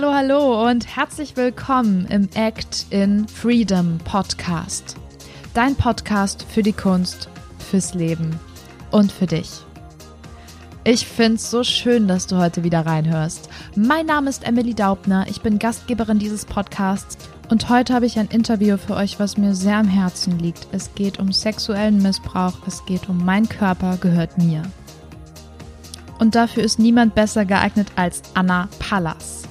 Hallo, hallo und herzlich willkommen im Act in Freedom Podcast. Dein Podcast für die Kunst, fürs Leben und für dich. Ich find's so schön, dass du heute wieder reinhörst. Mein Name ist Emily Daubner, ich bin Gastgeberin dieses Podcasts und heute habe ich ein Interview für euch, was mir sehr am Herzen liegt. Es geht um sexuellen Missbrauch, es geht um mein Körper gehört mir. Und dafür ist niemand besser geeignet als Anna Pallas.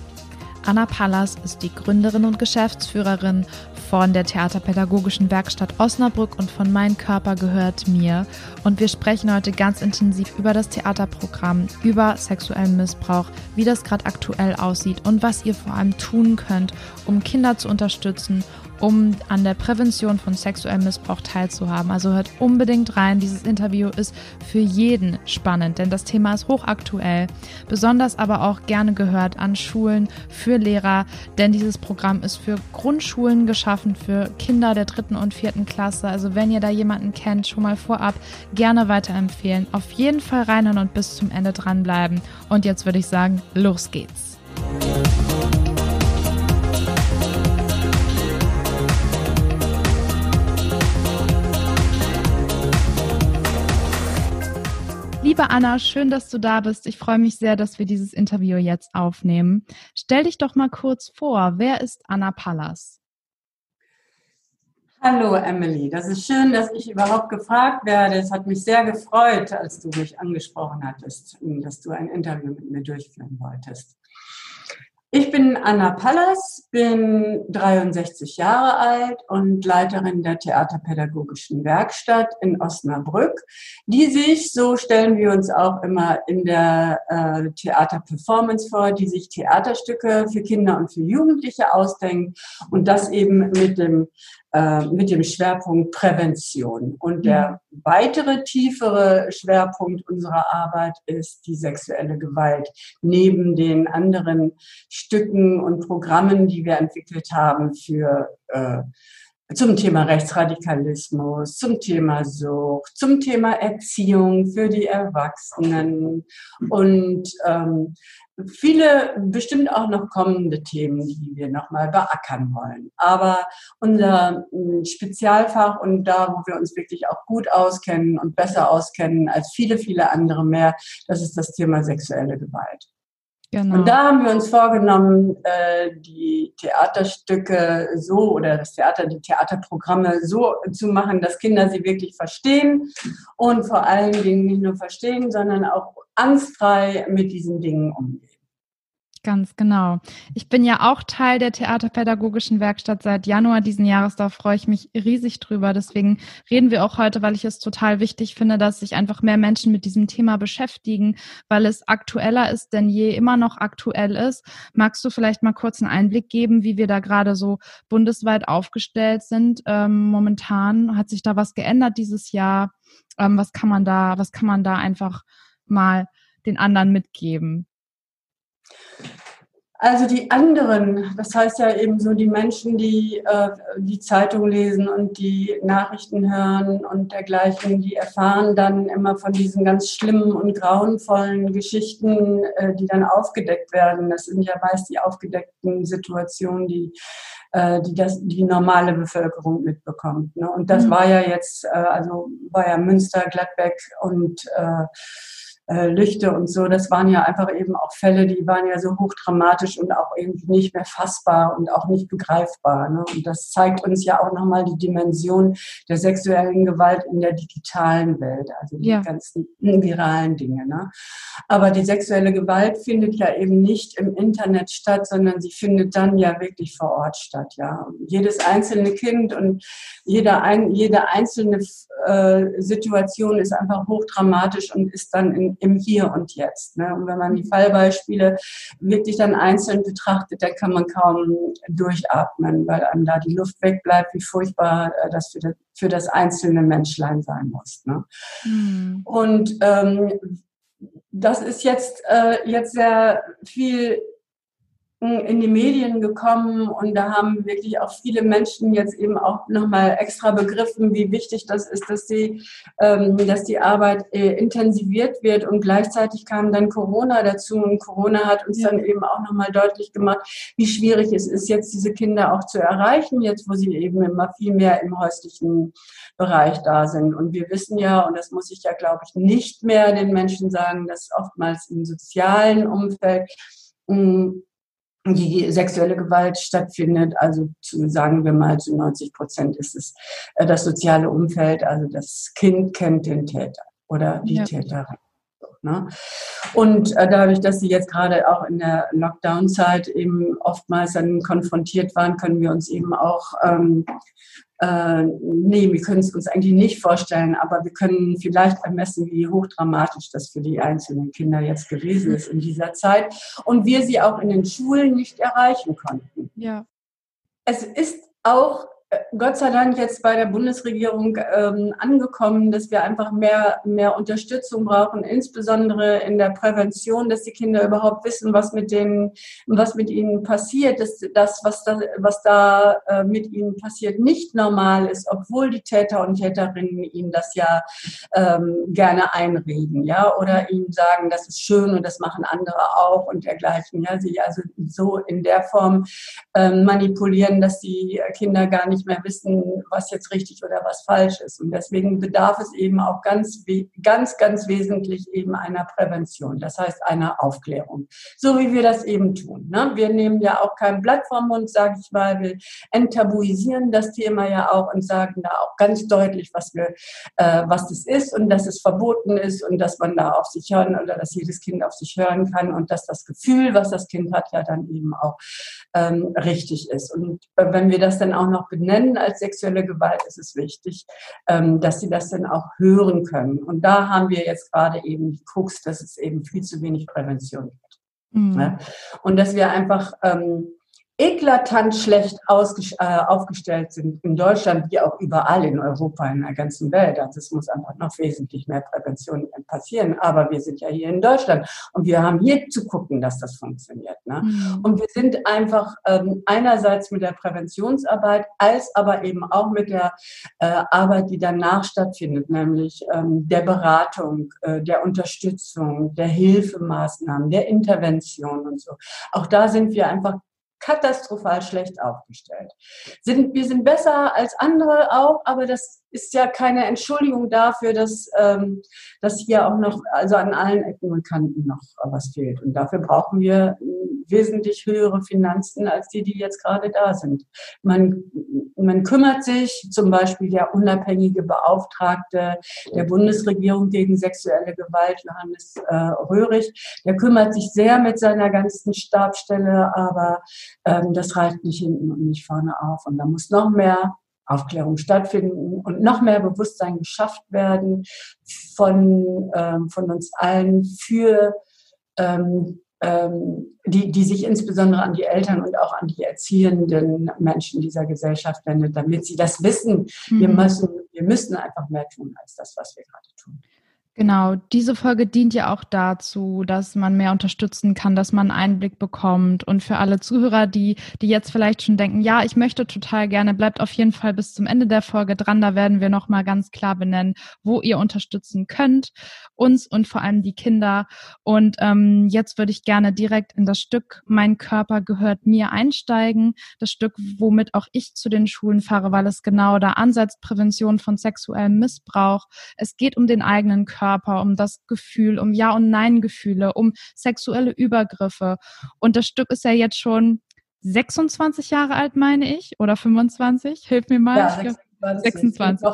Anna Pallas ist die Gründerin und Geschäftsführerin von der Theaterpädagogischen Werkstatt Osnabrück und von Mein Körper gehört mir. Und wir sprechen heute ganz intensiv über das Theaterprogramm, über sexuellen Missbrauch, wie das gerade aktuell aussieht und was ihr vor allem tun könnt, um Kinder zu unterstützen um an der Prävention von sexuellem Missbrauch teilzuhaben. Also hört unbedingt rein. Dieses Interview ist für jeden spannend, denn das Thema ist hochaktuell. Besonders aber auch gerne gehört an Schulen, für Lehrer, denn dieses Programm ist für Grundschulen geschaffen, für Kinder der dritten und vierten Klasse. Also wenn ihr da jemanden kennt, schon mal vorab gerne weiterempfehlen. Auf jeden Fall reinhören und bis zum Ende dranbleiben. Und jetzt würde ich sagen, los geht's. Liebe Anna, schön, dass du da bist. Ich freue mich sehr, dass wir dieses Interview jetzt aufnehmen. Stell dich doch mal kurz vor. Wer ist Anna Pallas? Hallo Emily, das ist schön, dass ich überhaupt gefragt werde. Es hat mich sehr gefreut, als du mich angesprochen hattest, dass du ein Interview mit mir durchführen wolltest. Ich bin Anna Pallas, bin 63 Jahre alt und Leiterin der Theaterpädagogischen Werkstatt in Osnabrück, die sich, so stellen wir uns auch immer in der äh, Theaterperformance vor, die sich Theaterstücke für Kinder und für Jugendliche ausdenkt und das eben mit dem äh, mit dem Schwerpunkt Prävention. Und der mhm. weitere tiefere Schwerpunkt unserer Arbeit ist die sexuelle Gewalt. Neben den anderen Stücken und Programmen, die wir entwickelt haben für äh, zum Thema Rechtsradikalismus, zum Thema Sucht, zum Thema Erziehung für die Erwachsenen und ähm, viele bestimmt auch noch kommende Themen, die wir nochmal beackern wollen. Aber unser hm, Spezialfach und da, wo wir uns wirklich auch gut auskennen und besser auskennen als viele, viele andere mehr, das ist das Thema sexuelle Gewalt. Genau. Und da haben wir uns vorgenommen, äh, die Theaterstücke so oder das Theater, die Theaterprogramme so zu machen, dass Kinder sie wirklich verstehen und vor allen Dingen nicht nur verstehen, sondern auch angstfrei mit diesen Dingen umgehen. Ganz genau. Ich bin ja auch Teil der Theaterpädagogischen Werkstatt seit Januar diesen Jahres. Da freue ich mich riesig drüber. Deswegen reden wir auch heute, weil ich es total wichtig finde, dass sich einfach mehr Menschen mit diesem Thema beschäftigen, weil es aktueller ist denn je, immer noch aktuell ist. Magst du vielleicht mal kurz einen Einblick geben, wie wir da gerade so bundesweit aufgestellt sind? Ähm, momentan hat sich da was geändert dieses Jahr. Ähm, was kann man da, was kann man da einfach mal den anderen mitgeben? Also die anderen, das heißt ja eben so die Menschen, die äh, die Zeitung lesen und die Nachrichten hören und dergleichen, die erfahren dann immer von diesen ganz schlimmen und grauenvollen Geschichten, äh, die dann aufgedeckt werden. Das sind ja meist die aufgedeckten Situationen, die äh, die das die normale Bevölkerung mitbekommt. Ne? Und das mhm. war ja jetzt, äh, also war ja Münster, Gladbeck und äh, äh, Lüchte und so, das waren ja einfach eben auch Fälle, die waren ja so hochdramatisch und auch irgendwie nicht mehr fassbar und auch nicht begreifbar. Ne? Und das zeigt uns ja auch nochmal die Dimension der sexuellen Gewalt in der digitalen Welt, also die ja. ganzen viralen Dinge. Ne? Aber die sexuelle Gewalt findet ja eben nicht im Internet statt, sondern sie findet dann ja wirklich vor Ort statt. Ja, und jedes einzelne Kind und jeder ein, jede einzelne äh, Situation ist einfach hochdramatisch und ist dann in, im Hier und Jetzt. Ne? Und wenn man die mhm. Fallbeispiele wirklich dann einzeln betrachtet, dann kann man kaum durchatmen, weil einem da die Luft wegbleibt, wie furchtbar äh, das für das, für das einzelne Menschlein sein muss. Ne? Mhm. Und ähm, das ist jetzt, äh, jetzt sehr viel in die Medien gekommen und da haben wirklich auch viele Menschen jetzt eben auch nochmal extra begriffen, wie wichtig das ist, dass die, ähm, dass die Arbeit äh, intensiviert wird und gleichzeitig kam dann Corona dazu und Corona hat uns ja. dann eben auch nochmal deutlich gemacht, wie schwierig es ist, jetzt diese Kinder auch zu erreichen, jetzt wo sie eben immer viel mehr im häuslichen Bereich da sind. Und wir wissen ja, und das muss ich ja, glaube ich, nicht mehr den Menschen sagen, dass oftmals im sozialen Umfeld hm, die sexuelle Gewalt stattfindet. Also zu, sagen wir mal zu 90 Prozent ist es äh, das soziale Umfeld, also das Kind kennt den Täter oder die ja. Täterin. Ne? Und äh, dadurch, dass sie jetzt gerade auch in der Lockdown-Zeit eben oftmals dann konfrontiert waren, können wir uns eben auch ähm, äh, nee, wir können es uns eigentlich nicht vorstellen, aber wir können vielleicht ermessen, wie hochdramatisch das für die einzelnen Kinder jetzt gewesen ist in dieser Zeit und wir sie auch in den Schulen nicht erreichen konnten. Ja. Es ist auch Gott sei Dank jetzt bei der Bundesregierung ähm, angekommen, dass wir einfach mehr, mehr Unterstützung brauchen, insbesondere in der Prävention, dass die Kinder überhaupt wissen, was mit denen, was mit ihnen passiert, dass das, was da, was da äh, mit ihnen passiert, nicht normal ist, obwohl die Täter und Täterinnen ihnen das ja ähm, gerne einreden, ja, oder ihnen sagen, das ist schön und das machen andere auch und dergleichen, ja, sie also so in der Form ähm, manipulieren, dass die Kinder gar nicht nicht mehr wissen, was jetzt richtig oder was falsch ist. Und deswegen bedarf es eben auch ganz, ganz, ganz wesentlich eben einer Prävention, das heißt einer Aufklärung, so wie wir das eben tun. Ne? Wir nehmen ja auch kein Blatt vom Mund, sage ich mal, wir enttabuisieren das Thema ja auch und sagen da auch ganz deutlich, was wir, äh, was das ist und dass es verboten ist und dass man da auf sich hören oder dass jedes Kind auf sich hören kann und dass das Gefühl, was das Kind hat, ja dann eben auch ähm, richtig ist. Und äh, wenn wir das dann auch noch benennen, nennen als sexuelle Gewalt, ist es wichtig, ähm, dass sie das dann auch hören können. Und da haben wir jetzt gerade eben die Krux, dass es eben viel zu wenig Prävention gibt. Mhm. Und dass wir einfach ähm, eklatant schlecht äh, aufgestellt sind in Deutschland, wie auch überall in Europa, in der ganzen Welt. Also es muss einfach noch wesentlich mehr Prävention passieren. Aber wir sind ja hier in Deutschland und wir haben hier zu gucken, dass das funktioniert. Ne? Mhm. Und wir sind einfach ähm, einerseits mit der Präventionsarbeit, als aber eben auch mit der äh, Arbeit, die danach stattfindet, nämlich ähm, der Beratung, äh, der Unterstützung, der Hilfemaßnahmen, der Intervention und so. Auch da sind wir einfach katastrophal schlecht aufgestellt. Sind, wir sind besser als andere auch, aber das ist ja keine Entschuldigung dafür, dass, ähm, dass hier auch noch, also an allen Ecken und Kanten noch was fehlt. Und dafür brauchen wir wesentlich höhere Finanzen als die, die jetzt gerade da sind. Man, man kümmert sich, zum Beispiel der unabhängige Beauftragte der Bundesregierung gegen sexuelle Gewalt, Johannes äh, Röhrig, der kümmert sich sehr mit seiner ganzen Stabstelle, aber ähm, das reicht nicht hinten und nicht vorne auf. Und da muss noch mehr Aufklärung stattfinden und noch mehr Bewusstsein geschafft werden von, ähm, von uns allen für ähm, ähm, die, die sich insbesondere an die Eltern und auch an die erziehenden Menschen dieser Gesellschaft wendet, damit sie das wissen. Mhm. Wir, müssen, wir müssen einfach mehr tun als das, was wir gerade tun. Genau, diese Folge dient ja auch dazu, dass man mehr unterstützen kann, dass man Einblick bekommt. Und für alle Zuhörer, die, die jetzt vielleicht schon denken, ja, ich möchte total gerne, bleibt auf jeden Fall bis zum Ende der Folge dran. Da werden wir nochmal ganz klar benennen, wo ihr unterstützen könnt, uns und vor allem die Kinder. Und ähm, jetzt würde ich gerne direkt in das Stück Mein Körper gehört mir einsteigen. Das Stück, womit auch ich zu den Schulen fahre, weil es genau da ansetzt, Prävention von sexuellem Missbrauch. Es geht um den eigenen Körper Körper, um das Gefühl, um Ja- und Nein-Gefühle, um sexuelle Übergriffe. Und das Stück ist ja jetzt schon 26 Jahre alt, meine ich, oder 25? Hilf mir mal. Ja, 26. 26.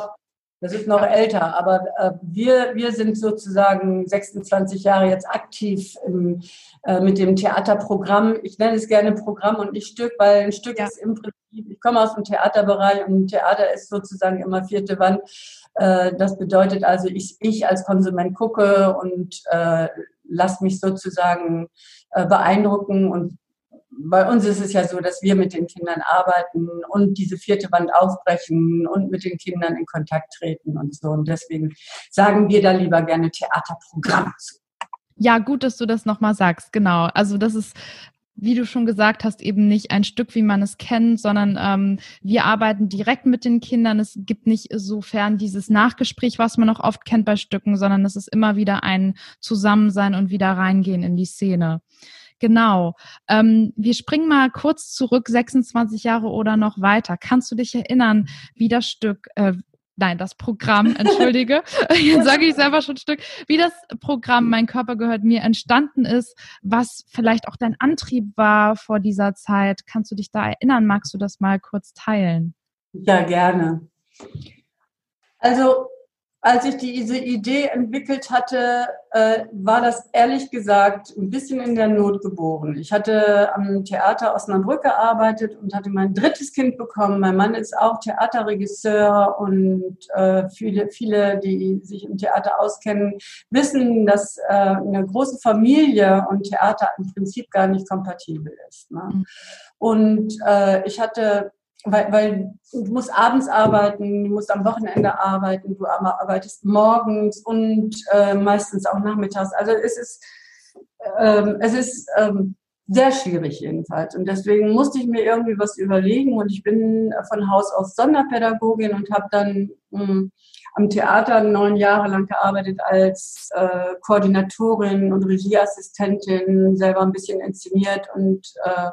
Das ist noch älter, aber äh, wir, wir sind sozusagen 26 Jahre jetzt aktiv im, äh, mit dem Theaterprogramm. Ich nenne es gerne Programm und nicht Stück, weil ein Stück ja. ist im Prinzip, ich komme aus dem Theaterbereich und Theater ist sozusagen immer vierte Wand. Äh, das bedeutet also, ich, ich als Konsument gucke und äh, lasse mich sozusagen äh, beeindrucken und bei uns ist es ja so, dass wir mit den Kindern arbeiten und diese vierte Wand aufbrechen und mit den Kindern in Kontakt treten und so. Und deswegen sagen wir da lieber gerne Theaterprogramm zu. Ja, gut, dass du das nochmal sagst. Genau. Also das ist wie du schon gesagt hast, eben nicht ein Stück, wie man es kennt, sondern ähm, wir arbeiten direkt mit den Kindern. Es gibt nicht sofern dieses Nachgespräch, was man auch oft kennt bei Stücken, sondern es ist immer wieder ein Zusammensein und wieder reingehen in die Szene. Genau. Ähm, wir springen mal kurz zurück, 26 Jahre oder noch weiter. Kannst du dich erinnern, wie das Stück, äh, nein, das Programm, entschuldige, jetzt sage ich selber schon ein Stück, wie das Programm Mein Körper gehört mir entstanden ist, was vielleicht auch dein Antrieb war vor dieser Zeit. Kannst du dich da erinnern? Magst du das mal kurz teilen? Ja, gerne. Also als ich diese Idee entwickelt hatte, äh, war das ehrlich gesagt ein bisschen in der Not geboren. Ich hatte am Theater Osnabrück gearbeitet und hatte mein drittes Kind bekommen. Mein Mann ist auch Theaterregisseur und äh, viele, viele, die sich im Theater auskennen, wissen, dass äh, eine große Familie und Theater im Prinzip gar nicht kompatibel ist. Ne? Mhm. Und äh, ich hatte weil, weil du musst abends arbeiten, du musst am Wochenende arbeiten, du arbeitest morgens und äh, meistens auch nachmittags. Also es ist, ähm, es ist ähm, sehr schwierig jedenfalls. Und deswegen musste ich mir irgendwie was überlegen und ich bin von Haus aus Sonderpädagogin und habe dann mh, hm, am Theater neun Jahre lang gearbeitet als äh, Koordinatorin und Regieassistentin, selber ein bisschen inszeniert und äh,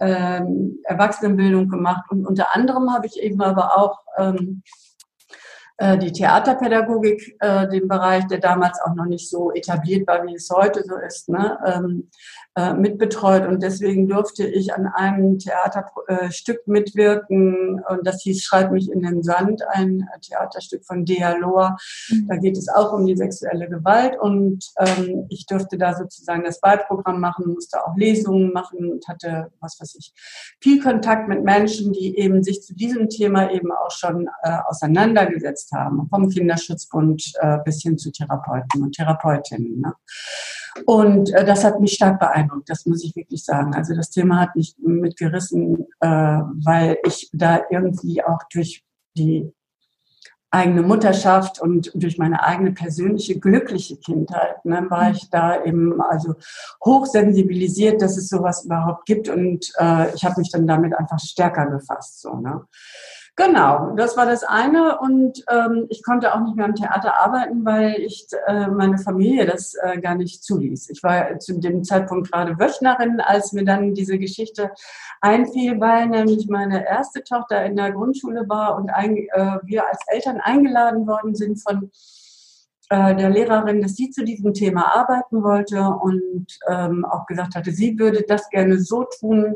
ähm, Erwachsenenbildung gemacht. Und unter anderem habe ich eben aber auch ähm, äh, die Theaterpädagogik, äh, den Bereich, der damals auch noch nicht so etabliert war, wie es heute so ist, ne, ähm, äh, mitbetreut und deswegen durfte ich an einem Theaterstück äh, mitwirken und das hieß Schreib mich in den Sand, ein Theaterstück von Dea Lohr. Mhm. Da geht es auch um die sexuelle Gewalt und ähm, ich durfte da sozusagen das Wahlprogramm machen, musste auch Lesungen machen und hatte, was weiß ich, viel Kontakt mit Menschen, die eben sich zu diesem Thema eben auch schon äh, auseinandergesetzt haben, vom Kinderschutzbund äh, bis hin zu Therapeuten und Therapeutinnen. Ne? Und äh, das hat mich stark beeindruckt, das muss ich wirklich sagen. Also das Thema hat mich mitgerissen, äh, weil ich da irgendwie auch durch die eigene Mutterschaft und durch meine eigene persönliche glückliche Kindheit ne, war ich da eben also hochsensibilisiert, dass es sowas überhaupt gibt und äh, ich habe mich dann damit einfach stärker befasst so ne. Genau, das war das eine. Und ähm, ich konnte auch nicht mehr am Theater arbeiten, weil ich äh, meine Familie das äh, gar nicht zuließ. Ich war zu dem Zeitpunkt gerade Wöchnerin, als mir dann diese Geschichte einfiel, weil nämlich meine erste Tochter in der Grundschule war und ein, äh, wir als Eltern eingeladen worden sind von äh, der Lehrerin, dass sie zu diesem Thema arbeiten wollte und ähm, auch gesagt hatte, sie würde das gerne so tun,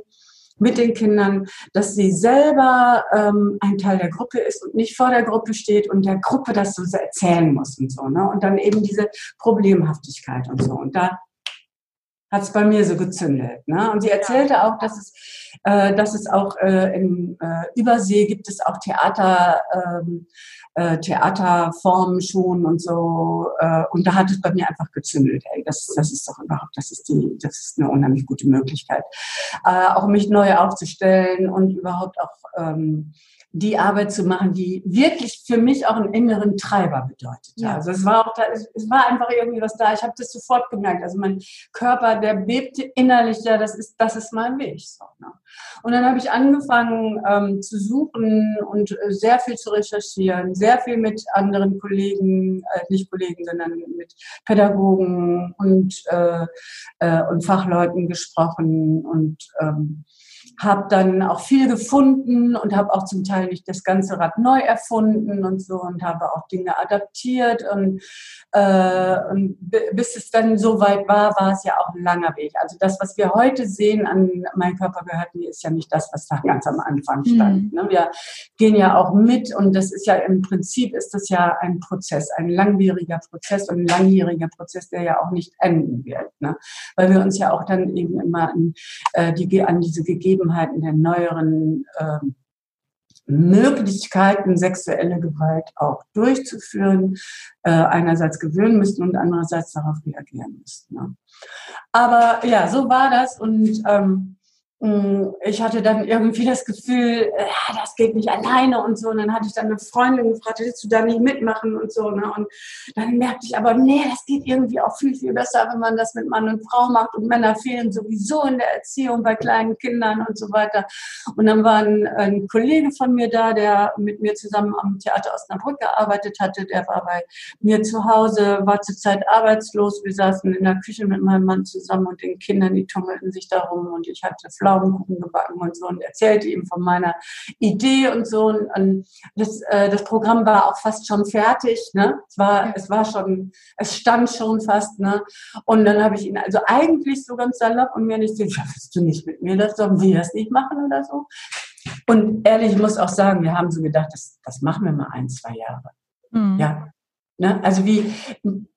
mit den Kindern, dass sie selber ähm, ein Teil der Gruppe ist und nicht vor der Gruppe steht und der Gruppe das so erzählen muss und so. Ne? Und dann eben diese Problemhaftigkeit und so. Und da hat es bei mir so gezündet. Ne? Und sie erzählte auch, dass es, äh, dass es auch äh, in äh, Übersee gibt es auch Theater, ähm, äh, Theaterformen schon und so. Äh, und da hat es bei mir einfach gezündelt. Ey, das, das ist doch überhaupt, das ist die, das ist eine unheimlich gute Möglichkeit, äh, auch mich neu aufzustellen und überhaupt auch ähm, die Arbeit zu machen, die wirklich für mich auch einen inneren Treiber bedeutet. Ja. Also es war auch da, es war einfach irgendwie was da. Ich habe das sofort gemerkt. Also mein Körper, der bebte innerlich, ja, das ist, das ist mein Weg. Ne? Und dann habe ich angefangen ähm, zu suchen und äh, sehr viel zu recherchieren, sehr viel mit anderen Kollegen, äh, nicht Kollegen, sondern mit Pädagogen und, äh, äh, und Fachleuten gesprochen und ähm, habe dann auch viel gefunden und habe auch zum Teil nicht das ganze Rad neu erfunden und so und habe auch Dinge adaptiert und, äh, und bis es dann so weit war, war es ja auch ein langer Weg. Also das, was wir heute sehen an Mein Körper gehört mir, ist ja nicht das, was da ganz am Anfang stand. Mhm. Ne? Wir gehen ja auch mit und das ist ja im Prinzip ist das ja ein Prozess, ein langwieriger Prozess und ein langjähriger Prozess, der ja auch nicht enden wird, ne? weil wir uns ja auch dann eben immer an, äh, die, an diese Gegebenheiten Gegebenheiten der neueren äh, Möglichkeiten, sexuelle Gewalt auch durchzuführen, äh, einerseits gewöhnen müssen und andererseits darauf reagieren müssen. Ne? Aber ja, so war das und ähm, ich hatte dann irgendwie das Gefühl, ja, äh, das geht nicht alleine und so. Und dann hatte ich dann eine Freundin gefragt, willst du da nicht mitmachen und so. Ne? Und dann merkte ich aber, nee, das geht irgendwie auch viel, viel besser, wenn man das mit Mann und Frau macht. Und Männer fehlen sowieso in der Erziehung bei kleinen Kindern und so weiter. Und dann war ein, ein Kollege von mir da, der mit mir zusammen am Theater Osnabrück gearbeitet hatte. Der war bei mir zu Hause, war zurzeit arbeitslos. Wir saßen in der Küche mit meinem Mann zusammen und den Kindern, die tummelten sich darum. Und ich hatte Pflaumenkuchen gebacken und so und erzählte ihm von meiner Idee und so. Und das, äh, das Programm war auch fast schon fertig. Ne? Es, war, es war schon, es stand schon fast. Ne? Und dann habe ich ihn also eigentlich so ganz salopp und mir nicht gesagt, willst du nicht mit mir das, sollen wir das nicht machen oder so? Und ehrlich, ich muss auch sagen, wir haben so gedacht, das, das machen wir mal ein, zwei Jahre. Mhm. Ja, Ne? Also wie,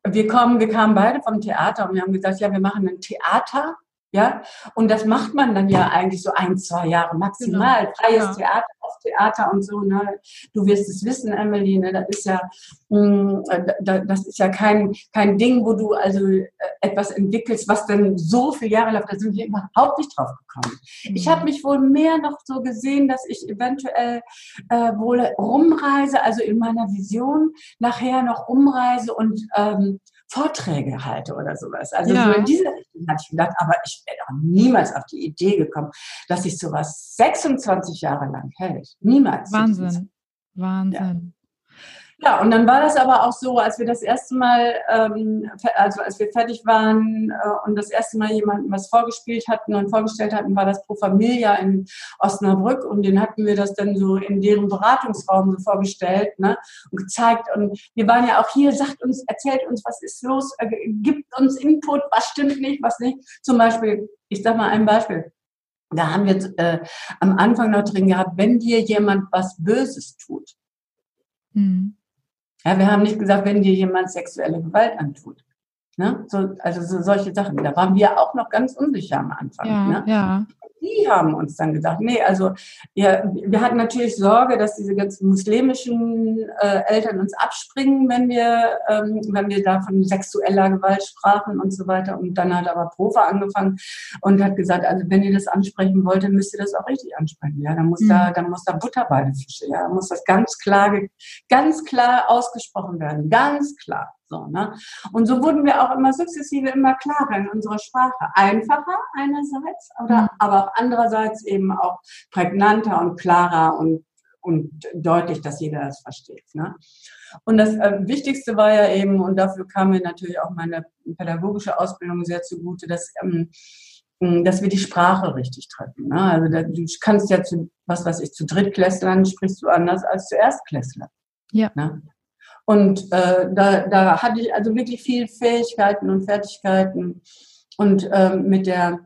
wir kommen, wir kamen beide vom Theater und wir haben gesagt, ja, wir machen ein Theater ja, und das macht man dann ja eigentlich so ein, zwei Jahre maximal. Genau. Freies ja. Theater, auf Theater und so. Ne? Du wirst es wissen, Emily, ne? das ist ja, mh, mm, das ist ja kein, kein Ding, wo du also äh, etwas entwickelst, was dann so viele Jahre läuft. Da sind wir überhaupt nicht drauf gekommen. Mhm. Ich habe mich wohl mehr noch so gesehen, dass ich eventuell äh, wohl rumreise, also in meiner Vision nachher noch umreise und ähm, Vorträge halte oder sowas. Also ja. so in diese Richtung hatte ich gedacht, aber ich wäre doch niemals auf die Idee gekommen, dass sich sowas 26 Jahre lang hält. Niemals. Wahnsinn. Wahnsinn. Ja, und dann war das aber auch so, als wir das erste Mal, ähm, also als wir fertig waren äh, und das erste Mal jemandem was vorgespielt hatten und vorgestellt hatten, war das Pro Familia in Osnabrück und den hatten wir das dann so in deren Beratungsraum so vorgestellt ne, und gezeigt. Und wir waren ja auch hier, sagt uns, erzählt uns, was ist los, äh, gibt uns Input, was stimmt nicht, was nicht. Zum Beispiel, ich sag mal ein Beispiel. Da haben wir äh, am Anfang noch drin gehabt, wenn dir jemand was Böses tut, mhm ja, wir haben nicht gesagt, wenn dir jemand sexuelle Gewalt antut. Ne? So, also so solche Sachen. Da waren wir auch noch ganz unsicher am Anfang. Ja, ne? ja die haben uns dann gesagt, nee, also ja, wir hatten natürlich Sorge, dass diese ganzen muslimischen äh, Eltern uns abspringen, wenn wir, ähm, wenn wir da von sexueller Gewalt sprachen und so weiter. Und dann hat aber Profa angefangen und hat gesagt, also wenn ihr das ansprechen wollt, dann müsst ihr das auch richtig ansprechen. Ja, dann muss mhm. da, dann muss da Butter bei den Fischen. Ja, dann muss das ganz klar, ganz klar ausgesprochen werden, ganz klar. So, ne? Und so wurden wir auch immer sukzessive immer klarer in unserer Sprache. Einfacher einerseits, oder, mhm. aber andererseits eben auch prägnanter und klarer und, und deutlich, dass jeder das versteht. Ne? Und das äh, Wichtigste war ja eben, und dafür kam mir natürlich auch meine pädagogische Ausbildung sehr zugute, dass, ähm, dass wir die Sprache richtig treffen. Ne? Also da, du kannst ja zu, was weiß ich, zu Drittklässlern sprichst du anders als zu Erstklässlern. Ja. Ne? Und äh, da, da hatte ich also wirklich viel Fähigkeiten und Fertigkeiten. Und äh, mit der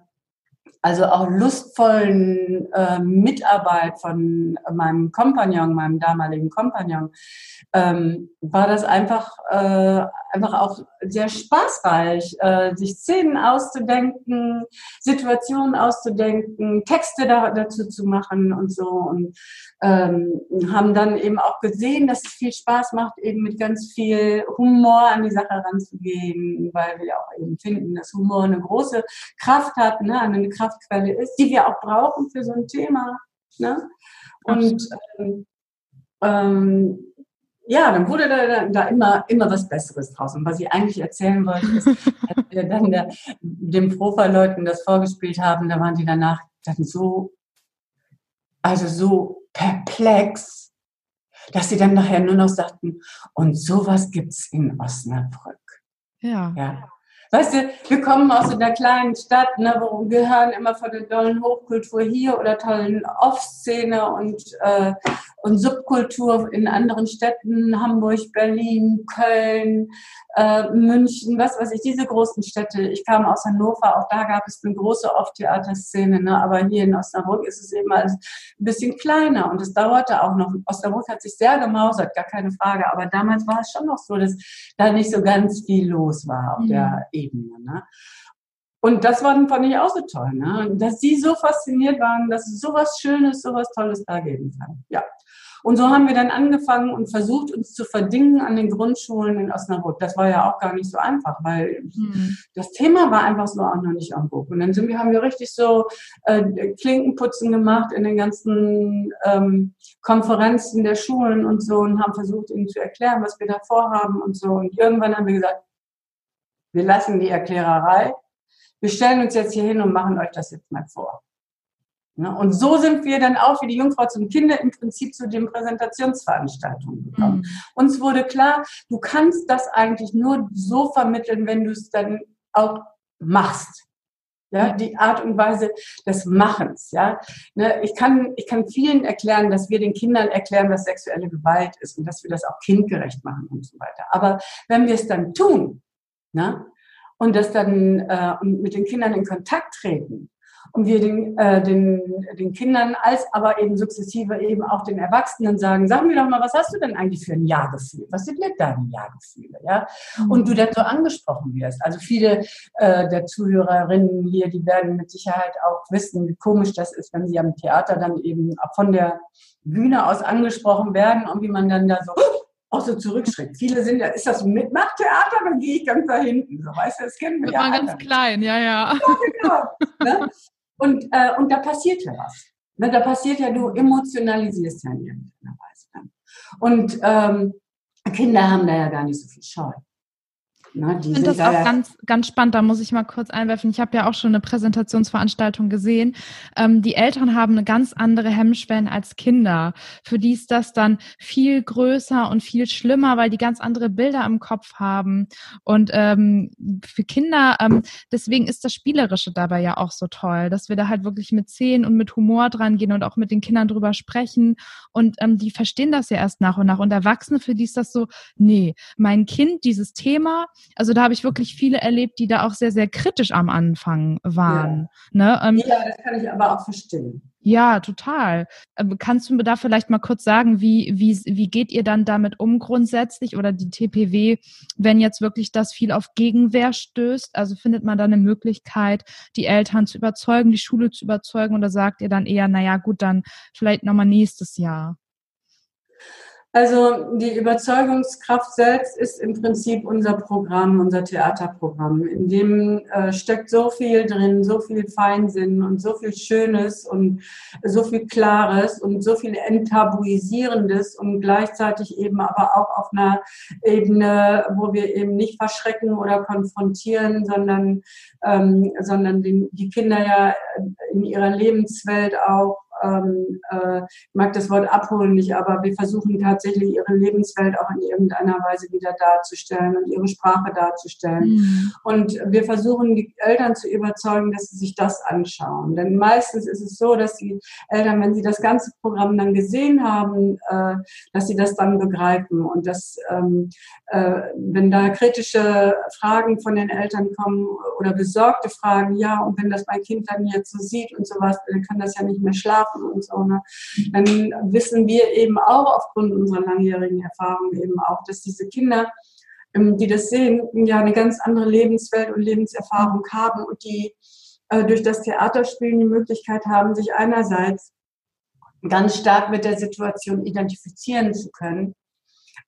also auch lustvollen äh, Mitarbeit von meinem Kompagnon, meinem damaligen Kompagnon, ähm, war das einfach, äh, einfach auch sehr spaßreich, äh, sich Szenen auszudenken, Situationen auszudenken, Texte da, dazu zu machen und so. Und ähm, haben dann eben auch gesehen, dass es viel Spaß macht, eben mit ganz viel Humor an die Sache ranzugehen, weil wir auch eben finden, dass Humor eine große Kraft hat, ne, eine Kraft Kraftquelle ist, die wir auch brauchen für so ein Thema. Ne? Und ähm, ähm, ja, dann wurde da, da, immer, immer was Besseres draus. Und was ich eigentlich erzählen wollte, ist, als wir dann der, den Profa-Leuten das vorgespielt haben, da waren die danach dann so, also so perplex, dass sie dann nachher nur noch sagten, und sowas gibt's in Osnabrück. Ja. ja. Weißt du, wir kommen aus so einer kleinen Stadt, ne, wo wir hören immer von der tollen Hochkultur hier oder tollen Off-Szene und, äh, und Subkultur in anderen Städten, Hamburg, Berlin, Köln, äh, München, was weiß ich, diese großen Städte. Ich kam aus Hannover, auch da gab es eine große Off-Theaterszene, ne, aber hier in Osnabrück ist es eben ein bisschen kleiner und es dauerte auch noch. Osnabrück hat sich sehr gemausert, gar keine Frage, aber damals war es schon noch so, dass da nicht so ganz viel los war auf mhm. der Ebene. Ne? Und das war, fand ich auch so toll, ne? dass sie so fasziniert waren, dass es sowas Schönes, sowas Tolles da geben kann. Ja. Und so haben wir dann angefangen und versucht, uns zu verdingen an den Grundschulen in Osnabrück. Das war ja auch gar nicht so einfach, weil mhm. das Thema war einfach so auch noch nicht am Buch. Und dann sind wir, haben wir richtig so äh, Klinkenputzen gemacht in den ganzen ähm, Konferenzen der Schulen und so und haben versucht, ihnen zu erklären, was wir da vorhaben und so. Und irgendwann haben wir gesagt, wir lassen die Erklärerei. Wir stellen uns jetzt hier hin und machen euch das jetzt mal vor. Ne? Und so sind wir dann auch wie die Jungfrau zum Kinder im Prinzip zu den Präsentationsveranstaltungen gekommen. Mhm. Uns wurde klar, du kannst das eigentlich nur so vermitteln, wenn du es dann auch machst. Ja, die Art und Weise des Machens. Ja, ne, ich kann, ich kann vielen erklären, dass wir den Kindern erklären, was sexuelle Gewalt ist und dass wir das auch kindgerecht machen und so weiter. Aber wenn wir es dann tun, ne, und das dann äh, mit den Kindern in Kontakt treten und wir den, äh, den, den Kindern als aber eben sukzessive eben auch den Erwachsenen sagen, sag mir doch mal, was hast du denn eigentlich für ein Ja-Gefühl? Was sind denn deine Ja-Gefühle? Ja? Und du dann so angesprochen wirst. Also viele äh, der Zuhörerinnen hier, die werden mit Sicherheit auch wissen, wie komisch das ist, wenn sie am Theater dann eben von der Bühne aus angesprochen werden und wie man dann da so auch so zurückschreckt. Viele sind ja, ist das ein Mitmachtheater, dann gehe ich ganz da hinten. So, weißt du, das kennen wir ja. War ganz klein, ja, ja. ja genau. ne? Und, äh, und da passiert ja was. Ne, da passiert ja, du emotionalisierst ja in irgendeiner Weise. Und ähm, Kinder haben da ja gar nicht so viel Scheu. Na, ich finde das auch ganz, ganz spannend. Da muss ich mal kurz einwerfen. Ich habe ja auch schon eine Präsentationsveranstaltung gesehen. Ähm, die Eltern haben eine ganz andere Hemmschwellen als Kinder. Für die ist das dann viel größer und viel schlimmer, weil die ganz andere Bilder im Kopf haben. Und ähm, für Kinder, ähm, deswegen ist das Spielerische dabei ja auch so toll, dass wir da halt wirklich mit Zehen und mit Humor dran gehen und auch mit den Kindern drüber sprechen. Und ähm, die verstehen das ja erst nach und nach. Und Erwachsene, für die ist das so, nee, mein Kind, dieses Thema, also da habe ich wirklich viele erlebt, die da auch sehr, sehr kritisch am Anfang waren. Ja, ne? Ähm, ja das kann ich aber auch verstehen. Ja, total. Ähm, kannst du mir da vielleicht mal kurz sagen, wie, wie, wie geht ihr dann damit um grundsätzlich oder die TPW, wenn jetzt wirklich das viel auf Gegenwehr stößt? Also findet man da eine Möglichkeit, die Eltern zu überzeugen, die Schule zu überzeugen oder sagt ihr dann eher, naja, gut, dann vielleicht nochmal nächstes Jahr? Also die Überzeugungskraft selbst ist im Prinzip unser Programm, unser Theaterprogramm. In dem äh, steckt so viel drin, so viel Feinsinn und so viel Schönes und so viel Klares und so viel Enttabuisierendes und gleichzeitig eben aber auch auf einer Ebene, wo wir eben nicht verschrecken oder konfrontieren, sondern, ähm, sondern die, die Kinder ja in ihrer Lebenswelt auch ähm, äh, mag das Wort abholen nicht, aber wir versuchen tatsächlich ihre Lebenswelt auch in irgendeiner Weise wieder darzustellen und ihre Sprache darzustellen. Mhm. Und wir versuchen die Eltern zu überzeugen, dass sie sich das anschauen. Denn meistens ist es so, dass die Eltern, wenn sie das ganze Programm dann gesehen haben, äh, dass sie das dann begreifen und dass, ähm, äh, wenn da kritische Fragen von den Eltern kommen oder besorgte Fragen, ja, und wenn das mein Kind dann jetzt so sieht und sowas, dann kann das ja nicht mehr schlafen schlafen und so, ne? dann wissen wir eben auch aufgrund unserer langjährigen Erfahrung eben auch, dass diese Kinder, ähm, die das sehen, ja eine ganz andere Lebenswelt und Lebenserfahrung haben und die äh, durch das Theaterspielen die Möglichkeit haben, sich einerseits ganz stark mit der Situation identifizieren zu können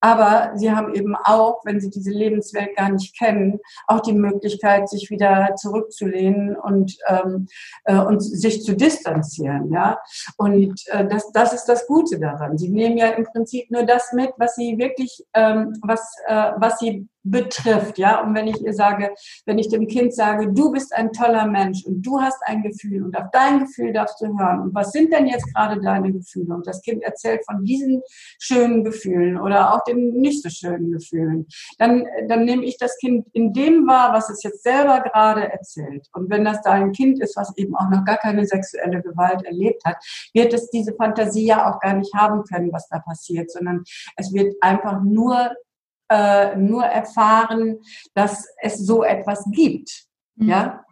aber sie haben eben auch, wenn sie diese Lebenswelt gar nicht kennen, auch die Möglichkeit, sich wieder zurückzulehnen und, ähm, äh, und sich zu distanzieren. Ja? Und äh, das, das ist das Gute daran. Sie nehmen ja im Prinzip nur das mit, was sie wirklich, ähm, was, äh, was sie betrifft, ja. Und wenn ich ihr sage, wenn ich dem Kind sage, du bist ein toller Mensch und du hast ein Gefühl und auf dein Gefühl darfst du hören. Und was sind denn jetzt gerade deine Gefühle? Und das Kind erzählt von diesen schönen Gefühlen oder auch den nicht so schönen Gefühlen. Dann, dann nehme ich das Kind in dem wahr, was es jetzt selber gerade erzählt. Und wenn das da ein Kind ist, was eben auch noch gar keine sexuelle Gewalt erlebt hat, wird es diese Fantasie ja auch gar nicht haben können, was da passiert, sondern es wird einfach nur äh, nur erfahren, dass es so etwas gibt. Mhm. Ja?